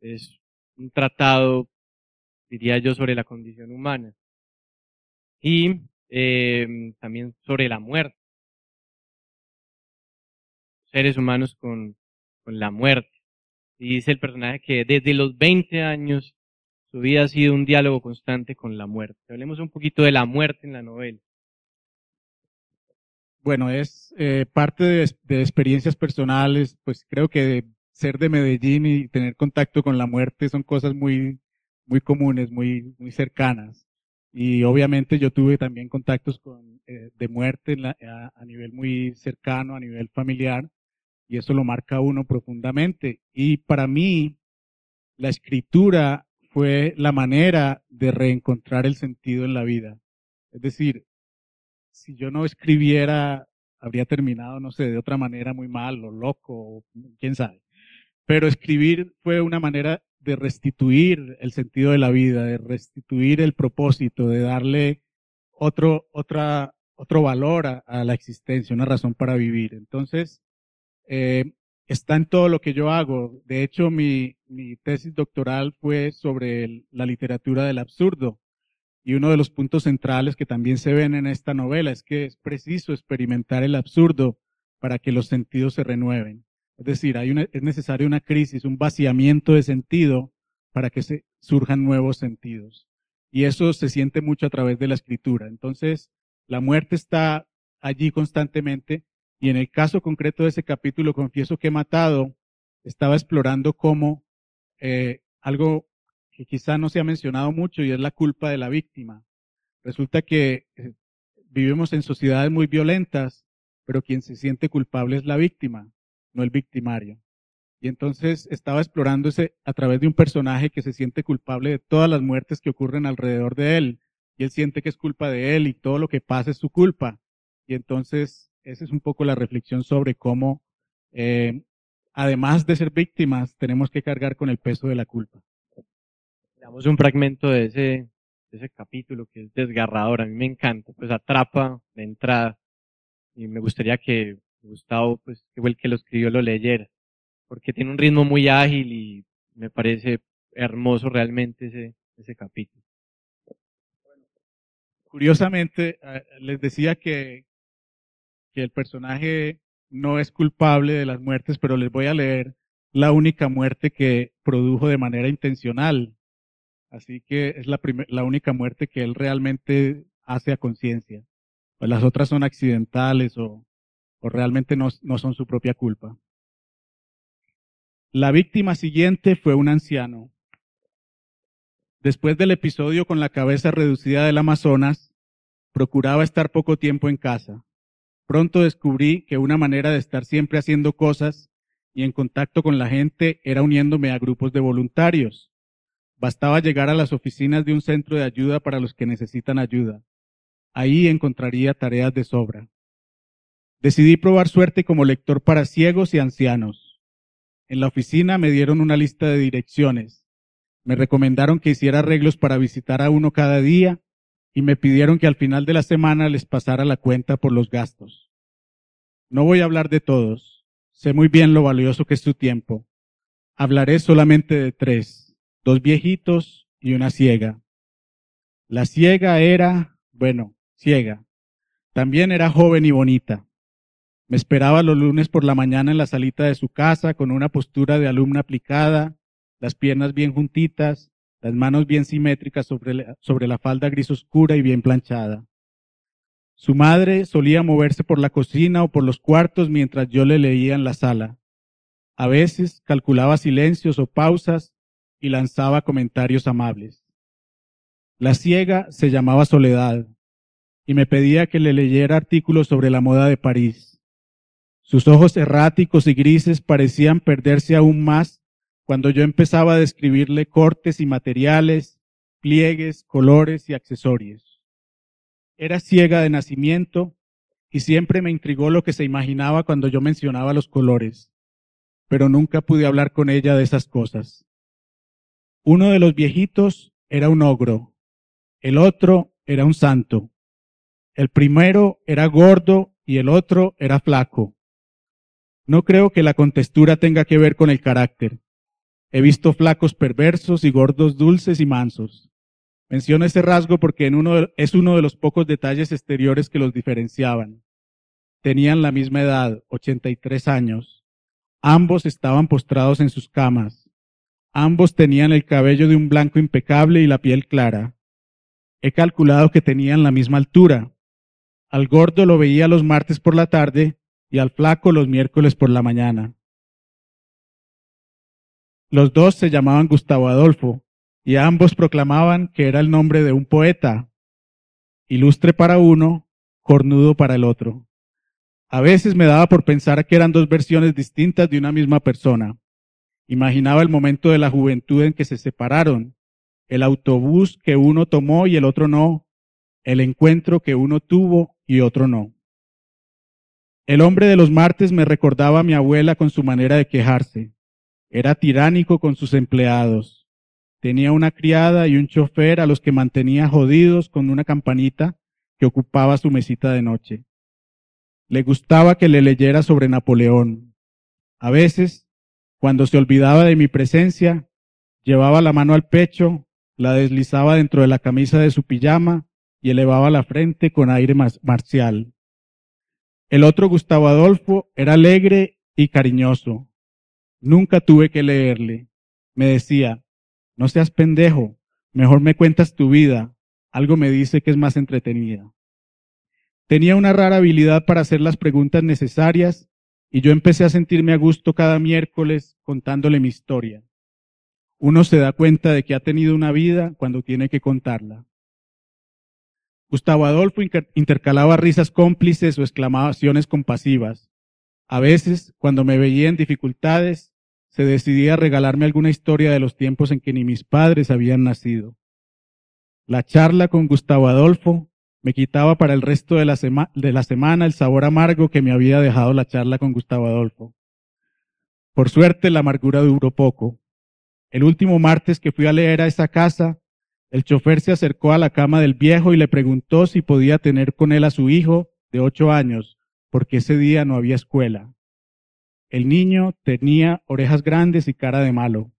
es un tratado, diría yo, sobre la condición humana y eh, también sobre la muerte. Seres humanos con, la muerte. Y dice el personaje que desde los 20 años su vida ha sido un diálogo constante con la muerte. Hablemos un poquito de la muerte en la novela. Bueno, es eh, parte de, experiencias personales, pues creo que ser de Medellín y tener contacto con la muerte son cosas muy, muy comunes, muy, muy cercanas. Y obviamente yo tuve también contactos con, eh, de muerte a, nivel muy cercano, a nivel familiar, y eso lo marca uno profundamente. Y para mí, la escritura fue la manera de reencontrar el sentido en la vida. Es decir, si yo no escribiera, habría terminado, no sé, de otra manera muy mal o loco, quién sabe. Pero escribir fue una manera de restituir el sentido de la vida, de restituir el propósito, de darle otro, otra, otro valor a, a la existencia, una razón para vivir. Entonces, eh, está en todo lo que yo hago. De hecho, mi, tesis doctoral fue sobre la literatura del absurdo. Y uno de los puntos centrales que también se ven en esta novela es que es preciso experimentar el absurdo para que los sentidos se renueven. Es decir, hay es necesaria una crisis, un vaciamiento de sentido para que se surjan nuevos sentidos. Y eso se siente mucho a través de la escritura. Entonces, la muerte está allí constantemente y en el caso concreto de ese capítulo, confieso que he matado, estaba explorando cómo eh, algo que quizá no se ha mencionado mucho y es la culpa de la víctima. Resulta que eh, vivimos en sociedades muy violentas, pero quien se siente culpable es la víctima, no el victimario. Y entonces estaba explorando ese a través de un personaje que se siente culpable de todas las muertes que ocurren alrededor de él. Y él siente que es culpa de él y todo lo que pasa es su culpa. Y entonces esa es un poco la reflexión sobre cómo, eh, además de ser víctimas, tenemos que cargar con el peso de la culpa. Damos un fragmento de ese, de ese capítulo que es desgarrador, a mí me encanta, pues atrapa de entrada y me gustaría que Gustavo, pues que fue el que lo escribió, lo leyera, porque tiene un ritmo muy ágil y me parece hermoso realmente ese, ese capítulo. Curiosamente, eh, les decía que, que el personaje no es culpable de las muertes, pero les voy a leer la única muerte que produjo de manera intencional. Así que es la, la única muerte que él realmente hace a conciencia. Pues las otras son accidentales o, realmente no son su propia culpa. La víctima siguiente fue un anciano. Después del episodio con la cabeza reducida del Amazonas, procuraba estar poco tiempo en casa. Pronto descubrí que una manera de estar siempre haciendo cosas y en contacto con la gente era uniéndome a grupos de voluntarios. Bastaba llegar a las oficinas de un centro de ayuda para los que necesitan ayuda. Ahí encontraría tareas de sobra. Decidí probar suerte como lector para ciegos y ancianos. En la oficina me dieron una lista de direcciones. Me recomendaron que hiciera arreglos para visitar a uno cada día y me pidieron que al final de la semana les pasara la cuenta por los gastos. No voy a hablar de todos. Sé muy bien lo valioso que es su tiempo. Hablaré solamente de tres, dos viejitos y una ciega. La ciega era, bueno, ciega. También era joven y bonita. Me esperaba los lunes por la mañana en la salita de su casa con una postura de alumna aplicada, las piernas bien juntitas, las manos bien simétricas sobre la, sobre la falda gris oscura y bien planchada. Su madre solía moverse por la cocina o por los cuartos mientras yo le leía en la sala. A veces calculaba silencios o pausas y lanzaba comentarios amables. La ciega se llamaba Soledad y me pedía que le leyera artículos sobre la moda de París. Sus ojos erráticos y grises parecían perderse aún más cuando yo empezaba a describirle cortes y materiales, pliegues, colores y accesorios. Era ciega de nacimiento y siempre me intrigó lo que se imaginaba cuando yo mencionaba los colores, pero nunca pude hablar con ella de esas cosas. Uno de los viejitos era un ogro, el otro era un santo. El primero era gordo y el otro era flaco. No creo que la contextura tenga que ver con el carácter. He visto flacos perversos y gordos dulces y mansos. Menciono ese rasgo porque en uno es uno de los pocos detalles exteriores que los diferenciaban. Tenían la misma edad, 83 años. Ambos estaban postrados en sus camas. Ambos tenían el cabello de un blanco impecable y la piel clara. He calculado que tenían la misma altura. Al gordo lo veía los martes por la tarde y al flaco los miércoles por la mañana. Los dos se llamaban Gustavo Adolfo y ambos proclamaban que era el nombre de un poeta, ilustre para uno, cornudo para el otro. A veces me daba por pensar que eran dos versiones distintas de una misma persona. Imaginaba el momento de la juventud en que se separaron, el autobús que uno tomó y el otro no, el encuentro que uno tuvo y otro no. El hombre de los martes me recordaba a mi abuela con su manera de quejarse. Era tiránico con sus empleados. Tenía una criada y un chofer a los que mantenía jodidos con una campanita que ocupaba su mesita de noche. Le gustaba que le leyera sobre Napoleón. A veces, cuando se olvidaba de mi presencia, llevaba la mano al pecho, la deslizaba dentro de la camisa de su pijama y elevaba la frente con aire marcial. El otro Gustavo Adolfo era alegre y cariñoso. Nunca tuve que leerle. Me decía, no seas pendejo, mejor me cuentas tu vida. Algo me dice que es más entretenida. Tenía una rara habilidad para hacer las preguntas necesarias y yo empecé a sentirme a gusto cada miércoles contándole mi historia. Uno se da cuenta de que ha tenido una vida cuando tiene que contarla. Gustavo Adolfo intercalaba risas cómplices o exclamaciones compasivas. A veces, cuando me veía en dificultades, se decidía a regalarme alguna historia de los tiempos en que ni mis padres habían nacido. La charla con Gustavo Adolfo me quitaba para el resto de la, de la semana el sabor amargo que me había dejado la charla con Gustavo Adolfo. Por suerte, la amargura duró poco. El último martes que fui a leer a esa casa, el chofer se acercó a la cama del viejo y le preguntó si podía tener con él a su hijo de ocho años, porque ese día no había escuela. El niño tenía orejas grandes y cara de malo.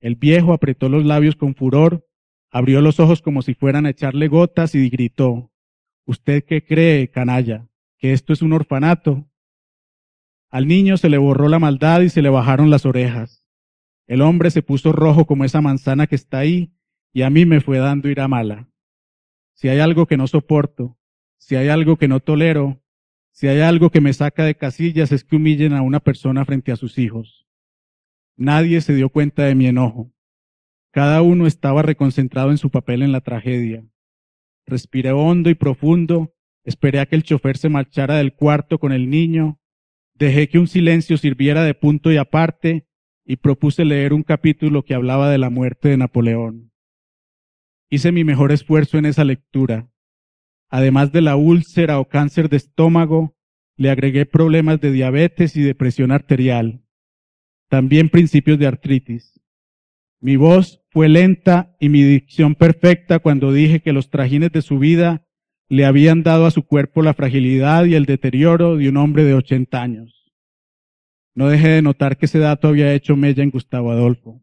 El viejo apretó los labios con furor, abrió los ojos como si fueran a echarle gotas y gritó, ¿Usted qué cree, canalla? ¿Que esto es un orfanato? Al niño se le borró la maldad y se le bajaron las orejas. El hombre se puso rojo como esa manzana que está ahí y a mí me fue dando ira mala. Si hay algo que no soporto, si hay algo que no tolero, si hay algo que me saca de casillas es que humillen a una persona frente a sus hijos. Nadie se dio cuenta de mi enojo. Cada uno estaba reconcentrado en su papel en la tragedia. Respiré hondo y profundo, esperé a que el chofer se marchara del cuarto con el niño, dejé que un silencio sirviera de punto y aparte y propuse leer un capítulo que hablaba de la muerte de Napoleón. Hice mi mejor esfuerzo en esa lectura. Además de la úlcera o cáncer de estómago, le agregué problemas de diabetes y de presión arterial. También principios de artritis. Mi voz fue lenta y mi dicción perfecta cuando dije que los trajines de su vida le habían dado a su cuerpo la fragilidad y el deterioro de un hombre de 80 años. No dejé de notar que ese dato había hecho mella en Gustavo Adolfo.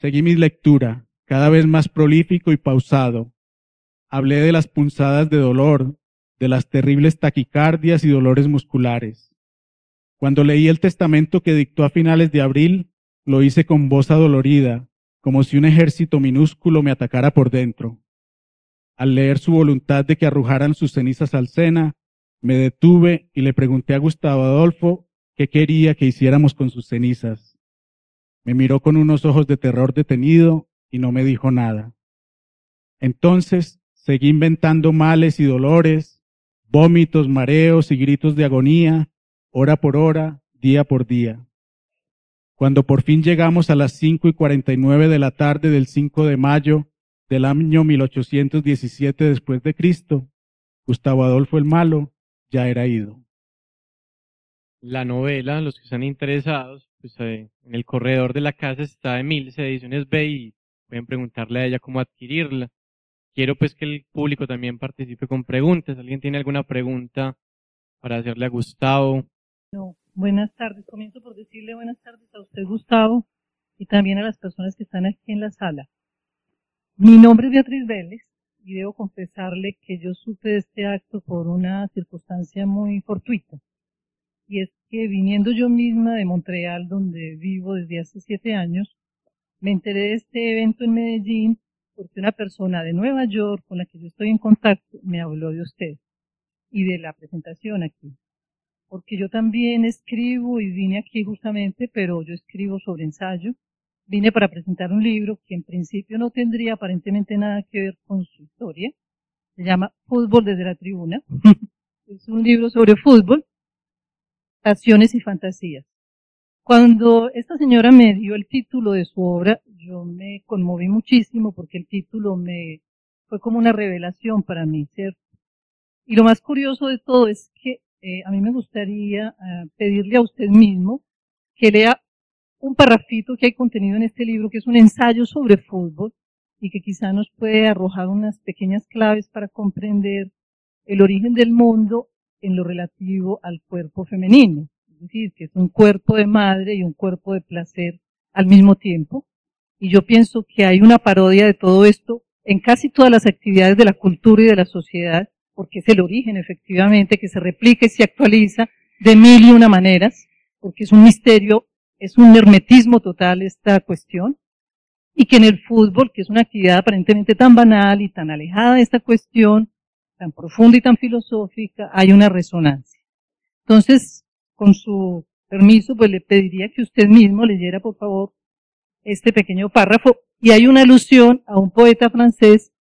Seguí mi lectura, cada vez más prolífico y pausado, Hablé de las punzadas de dolor, de las terribles taquicardias y dolores musculares. Cuando leí el testamento que dictó a finales de abril, lo hice con voz adolorida, como si un ejército minúsculo me atacara por dentro. Al leer su voluntad de que arrojaran sus cenizas al Sena, me detuve y le pregunté a Gustavo Adolfo qué quería que hiciéramos con sus cenizas. Me miró con unos ojos de terror detenido y no me dijo nada. Entonces seguí inventando males y dolores, vómitos, mareos y gritos de agonía, hora por hora, día por día. Cuando por fin llegamos a las cinco y cuarenta y nueve de la tarde del 5 de mayo del año 1817 después de Cristo, Gustavo Adolfo el Malo ya era ido. La novela, los que están interesados, pues eh, en el corredor de la casa está Emilce Ediciones B y pueden preguntarle a ella cómo adquirirla. Quiero pues que el público también participe con preguntas. ¿Alguien tiene alguna pregunta para hacerle a Gustavo? No. Buenas tardes. Comienzo por decirle buenas tardes a usted, Gustavo, y también a las personas que están aquí en la sala. Mi nombre es Beatriz Vélez y debo confesarle que yo supe de este acto por una circunstancia muy fortuita. Y es que viniendo yo misma de Montreal, donde vivo desde hace siete años, me enteré de este evento en Medellín porque una persona de Nueva York con la que yo estoy en contacto me habló de usted y de la presentación aquí. Porque yo también escribo y vine aquí justamente, pero yo escribo sobre ensayo. Vine para presentar un libro que en principio no tendría aparentemente nada que ver con su historia. Se llama Fútbol desde la tribuna. es un libro sobre fútbol, pasiones y fantasías. Cuando esta señora me dio el título de su obra, yo me conmoví muchísimo porque el título me fue como una revelación para mí, ¿cierto? Y lo más curioso de todo es que eh, a mí me gustaría eh, pedirle a usted mismo que lea un parrafito que hay contenido en este libro, que es un ensayo sobre fútbol y que quizá nos puede arrojar unas pequeñas claves para comprender el origen del mundo en lo relativo al cuerpo femenino es decir, que es un cuerpo de madre y un cuerpo de placer al mismo tiempo. Y yo pienso que hay una parodia de todo esto en casi todas las actividades de la cultura y de la sociedad, porque es el origen efectivamente que se replica y se actualiza de mil y una maneras, porque es un misterio, es un hermetismo total esta cuestión, y que en el fútbol, que es una actividad aparentemente tan banal y tan alejada de esta cuestión, tan profunda y tan filosófica, hay una resonancia. Entonces, con su permiso, pues le pediría que usted mismo leyera, por favor, este pequeño párrafo. Y hay una alusión a un poeta francés.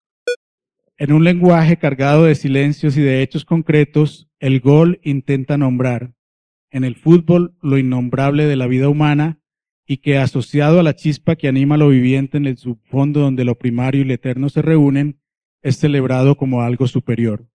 En un lenguaje cargado de silencios y de hechos concretos, el gol intenta nombrar en el fútbol lo innombrable de la vida humana y que asociado a la chispa que anima lo viviente en el subfondo donde lo primario y lo eterno se reúnen, es celebrado como algo superior.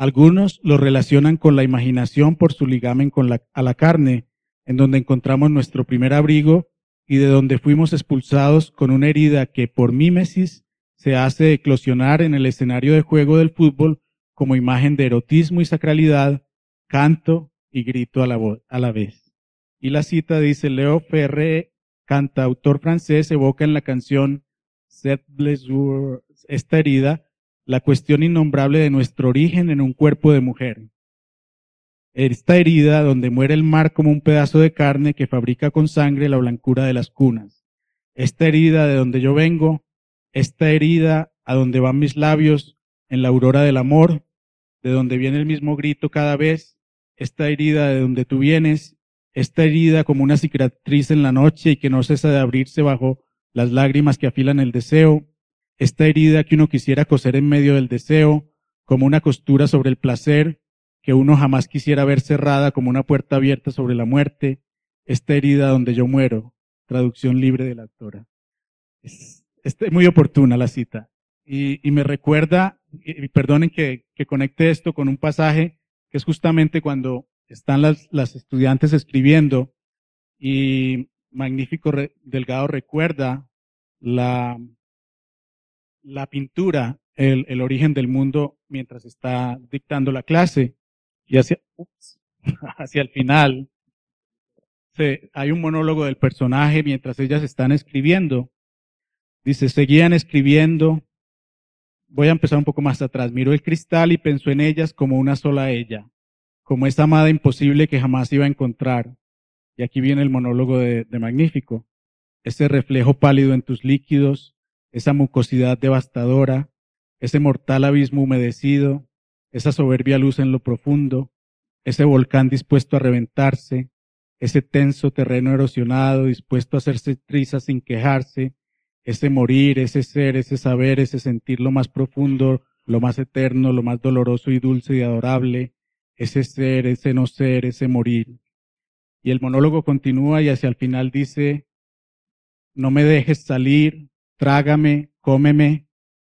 Algunos lo relacionan con la imaginación por su ligamen con la, a la carne, en donde encontramos nuestro primer abrigo y de donde fuimos expulsados con una herida que por mímesis se hace eclosionar en el escenario de juego del fútbol como imagen de erotismo y sacralidad, canto y grito a la, a la vez. Y la cita dice, Leo Ferré, cantautor francés, evoca en la canción Cette blessure, esta herida, la cuestión innombrable de nuestro origen en un cuerpo de mujer. Esta herida donde muere el mar como un pedazo de carne que fabrica con sangre la blancura de las cunas. Esta herida de donde yo vengo, esta herida a donde van mis labios en la aurora del amor, de donde viene el mismo grito cada vez, esta herida de donde tú vienes, esta herida como una cicatriz en la noche y que no cesa de abrirse bajo las lágrimas que afilan el deseo, esta herida que uno quisiera coser en medio del deseo, como una costura sobre el placer, que uno jamás quisiera ver cerrada como una puerta abierta sobre la muerte, esta herida donde yo muero, traducción libre de la autora. Es, muy oportuna la cita. Y, me recuerda, y, perdonen que, conecte esto con un pasaje que es justamente cuando están las, las estudiantes escribiendo y Magnífico Delgado recuerda la, la pintura, el, origen del mundo mientras está dictando la clase y hacia, hacia el final hay un monólogo del personaje mientras ellas están escribiendo. Dice, seguían escribiendo, voy a empezar un poco más atrás. Miró el cristal y pensó en ellas como una sola ella, como esa amada imposible que jamás iba a encontrar. Y aquí viene el monólogo de Magnífico. Ese reflejo pálido en tus líquidos, esa mucosidad devastadora, ese mortal abismo humedecido, esa soberbia luz en lo profundo, ese volcán dispuesto a reventarse, ese tenso terreno erosionado dispuesto a hacerse trizas sin quejarse, ese morir, ese ser, ese saber, ese sentir lo más profundo, lo más eterno, lo más doloroso y dulce y adorable, ese ser, ese no ser, ese morir. Y el monólogo continúa y hacia el final dice, no me dejes salir, trágame, cómeme,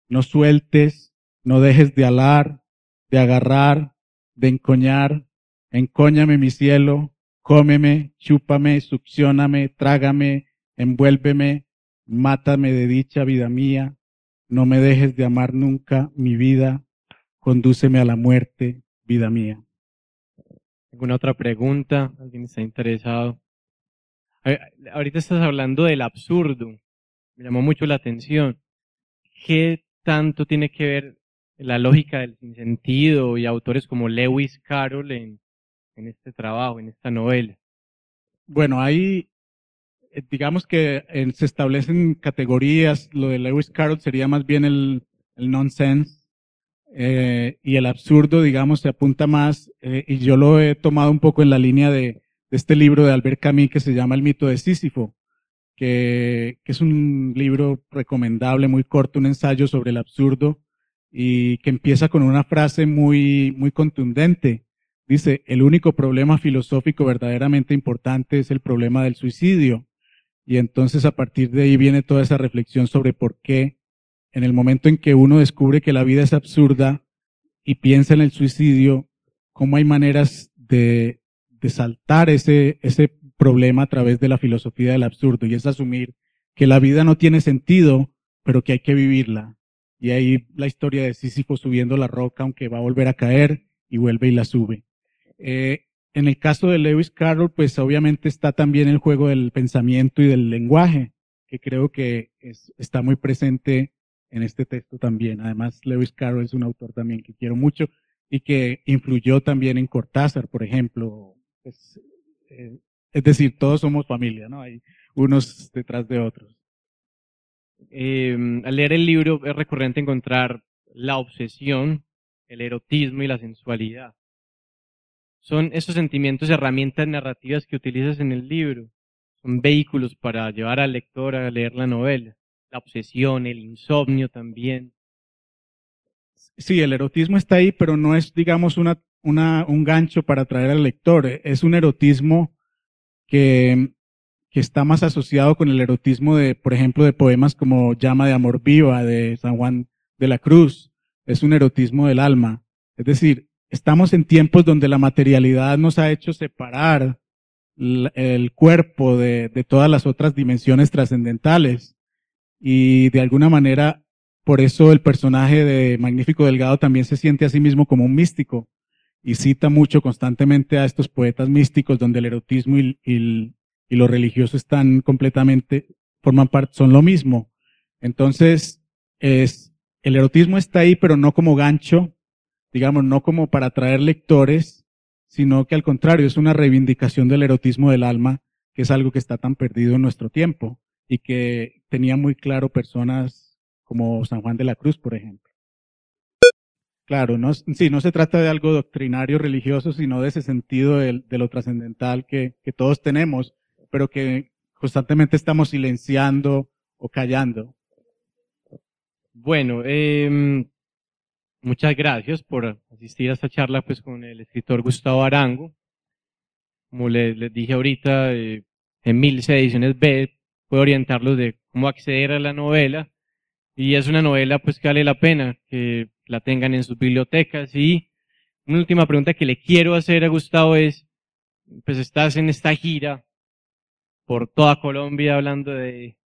no sueltes, no dejes de alar, de agarrar, de encoñar, encóñame mi cielo, cómeme, chúpame, succioname, trágame, envuélveme, mátame de dicha vida mía, no me dejes de amar nunca mi vida, condúceme a la muerte, vida mía. ¿Alguna otra pregunta? ¿Alguien está interesado? Ahorita estás hablando del absurdo. Me llamó mucho la atención. ¿Qué tanto tiene que ver la lógica del sinsentido y autores como Lewis Carroll en, este trabajo, en esta novela? Bueno, hay, eh, digamos que se establecen categorías. Lo de Lewis Carroll sería más bien el, nonsense. Eh, y el absurdo, digamos, se apunta más, eh, y yo lo he tomado un poco en la línea de, de este libro de Albert Camus que se llama El mito de Sísifo, que, es un libro recomendable, muy corto, un ensayo sobre el absurdo, y que empieza con una frase muy, muy contundente. Dice, el único problema filosófico verdaderamente importante es el problema del suicidio. Y entonces a partir de ahí viene toda esa reflexión sobre por qué en el momento en que uno descubre que la vida es absurda y piensa en el suicidio, cómo hay maneras de, de saltar ese, ese problema a través de la filosofía del absurdo y es asumir que la vida no tiene sentido, pero que hay que vivirla y ahí la historia de Sísifo subiendo la roca, aunque va a volver a caer, y vuelve y la sube. Eh, en el caso de Lewis Carroll, pues obviamente está también el juego del pensamiento y del lenguaje, que creo que está muy presente en este texto también. Además, Lewis Carroll es un autor también que quiero mucho y que influyó también en Cortázar, por ejemplo. Pues, eh, es decir, todos somos familia, ¿no? Hay unos detrás de otros. Eh, al leer el libro es recurrente encontrar la obsesión, el erotismo y la sensualidad. Son esos sentimientos y herramientas narrativas que utilizas en el libro. Son vehículos para llevar al lector a leer la novela. La obsesión, el insomnio también. Sí, el erotismo está ahí, pero no es, digamos, una, una, un gancho para atraer al lector. Es un erotismo que está más asociado con el erotismo de, por ejemplo, de poemas como Llama de Amor Viva de San Juan de la Cruz. Es un erotismo del alma. Es decir, estamos en tiempos donde la materialidad nos ha hecho separar el cuerpo de, de todas las otras dimensiones trascendentales. Y de alguna manera, por eso el personaje de Magnífico Delgado también se siente a sí mismo como un místico y cita mucho constantemente a estos poetas místicos donde el erotismo y, y, lo religioso están completamente, forman parte, son lo mismo. Entonces, es, el erotismo está ahí, pero no como gancho, digamos, no como para atraer lectores, sino que al contrario, es una reivindicación del erotismo del alma, que es algo que está tan perdido en nuestro tiempo y que tenía muy claro personas como San Juan de la Cruz, por ejemplo. Claro, no, sí, no se trata de algo doctrinario religioso, sino de ese sentido de, de lo trascendental que, que todos tenemos pero que constantemente estamos silenciando o callando. Bueno, eh, muchas gracias por asistir a esta charla pues con el escritor Gustavo Arango. Como les, dije ahorita, eh, en Miles Ediciones B puedo orientarlos de cómo acceder a la novela y es una novela pues que vale la pena la tengan en sus bibliotecas y una última pregunta que le quiero hacer a Gustavo es, pues estás en esta gira por toda Colombia hablando de,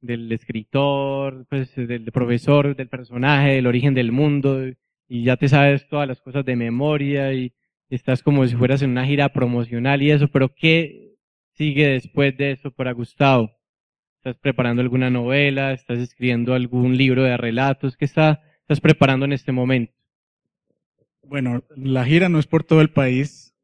del escritor, pues, del profesor, del personaje, del origen del mundo, y ya te sabes todas las cosas de memoria y estás como si fueras en una gira promocional y eso, pero ¿qué sigue después de eso para Gustavo? ¿Estás preparando alguna novela? ¿Estás escribiendo algún libro de relatos? ¿Qué está, estás preparando en este momento? Bueno, la gira no es por todo el país.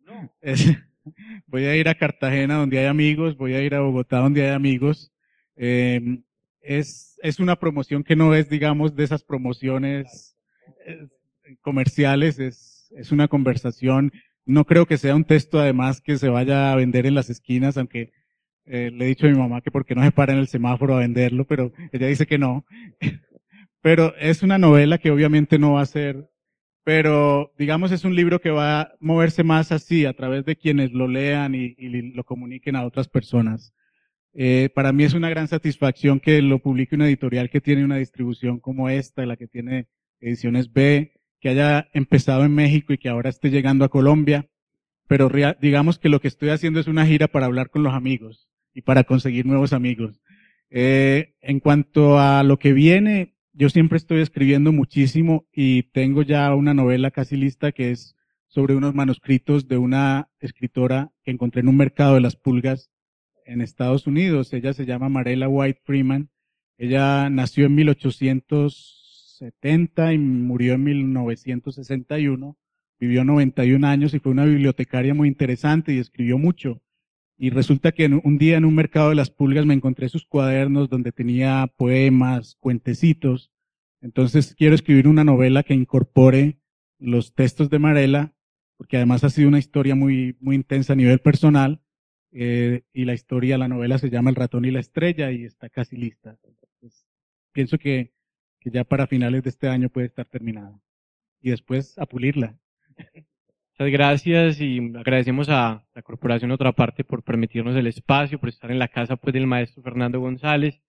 voy a ir a Cartagena donde hay amigos, voy a ir a Bogotá donde hay amigos. Eh, es, es una promoción que no es, digamos, de esas promociones eh, comerciales, es, es una conversación. No creo que sea un texto además que se vaya a vender en las esquinas, aunque eh, le he dicho a mi mamá que porque no se para en el semáforo a venderlo, pero ella dice que no. pero es una novela que obviamente no va a ser, pero digamos es un libro que va a moverse más así a través de quienes lo lean y, y lo comuniquen a otras personas. Eh, para mí es una gran satisfacción que lo publique una editorial que tiene una distribución como esta, la que tiene ediciones B, que haya empezado en México y que ahora esté llegando a Colombia. Pero digamos que lo que estoy haciendo es una gira para hablar con los amigos y para conseguir nuevos amigos. Eh, en cuanto a lo que viene, yo siempre estoy escribiendo muchísimo y tengo ya una novela casi lista que es sobre unos manuscritos de una escritora que encontré en un mercado de las pulgas en Estados Unidos. Ella se llama Marella White Freeman. Ella nació en 1870 y murió en 1961. Vivió 91 años y fue una bibliotecaria muy interesante y escribió mucho. Y resulta que un día en un mercado de las pulgas me encontré sus cuadernos donde tenía poemas, cuentecitos. Entonces quiero escribir una novela que incorpore los textos de Marela, porque además ha sido una historia muy, muy intensa a nivel personal eh, y la historia, la novela se llama El ratón y la estrella y está casi lista. pienso que, que ya para finales de este año puede estar terminada. Y después a pulirla. Muchas gracias y agradecemos a la Corporación Otra Parte por permitirnos el espacio, por estar en la casa pues, del maestro Fernando González.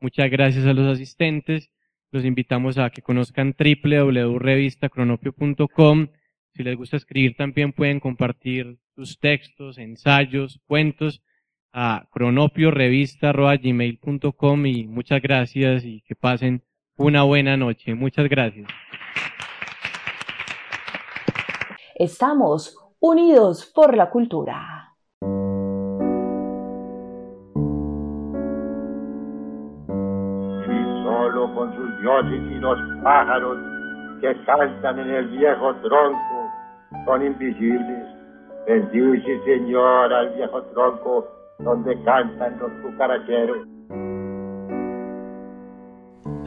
Muchas gracias a los asistentes. Los invitamos a que conozcan www.revistacronopio.com. Si les gusta escribir también pueden compartir sus textos, ensayos, cuentos a cronopiorevista.gmail.com y muchas gracias y que pasen una buena noche. Muchas gracias. Estamos unidos por la cultura. Y solo con sus dioses y los pájaros que cantan en el viejo tronco son invisibles Bendice, Señor, al viejo tronco donde cantan los cucaracheros.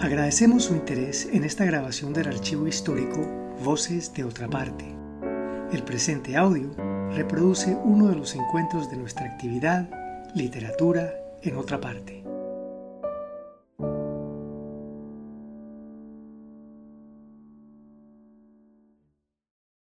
Agradecemos su interés en esta grabación del archivo histórico Voces de otra parte. El presente audio reproduce uno de los encuentros de nuestra actividad Literatura en otra parte.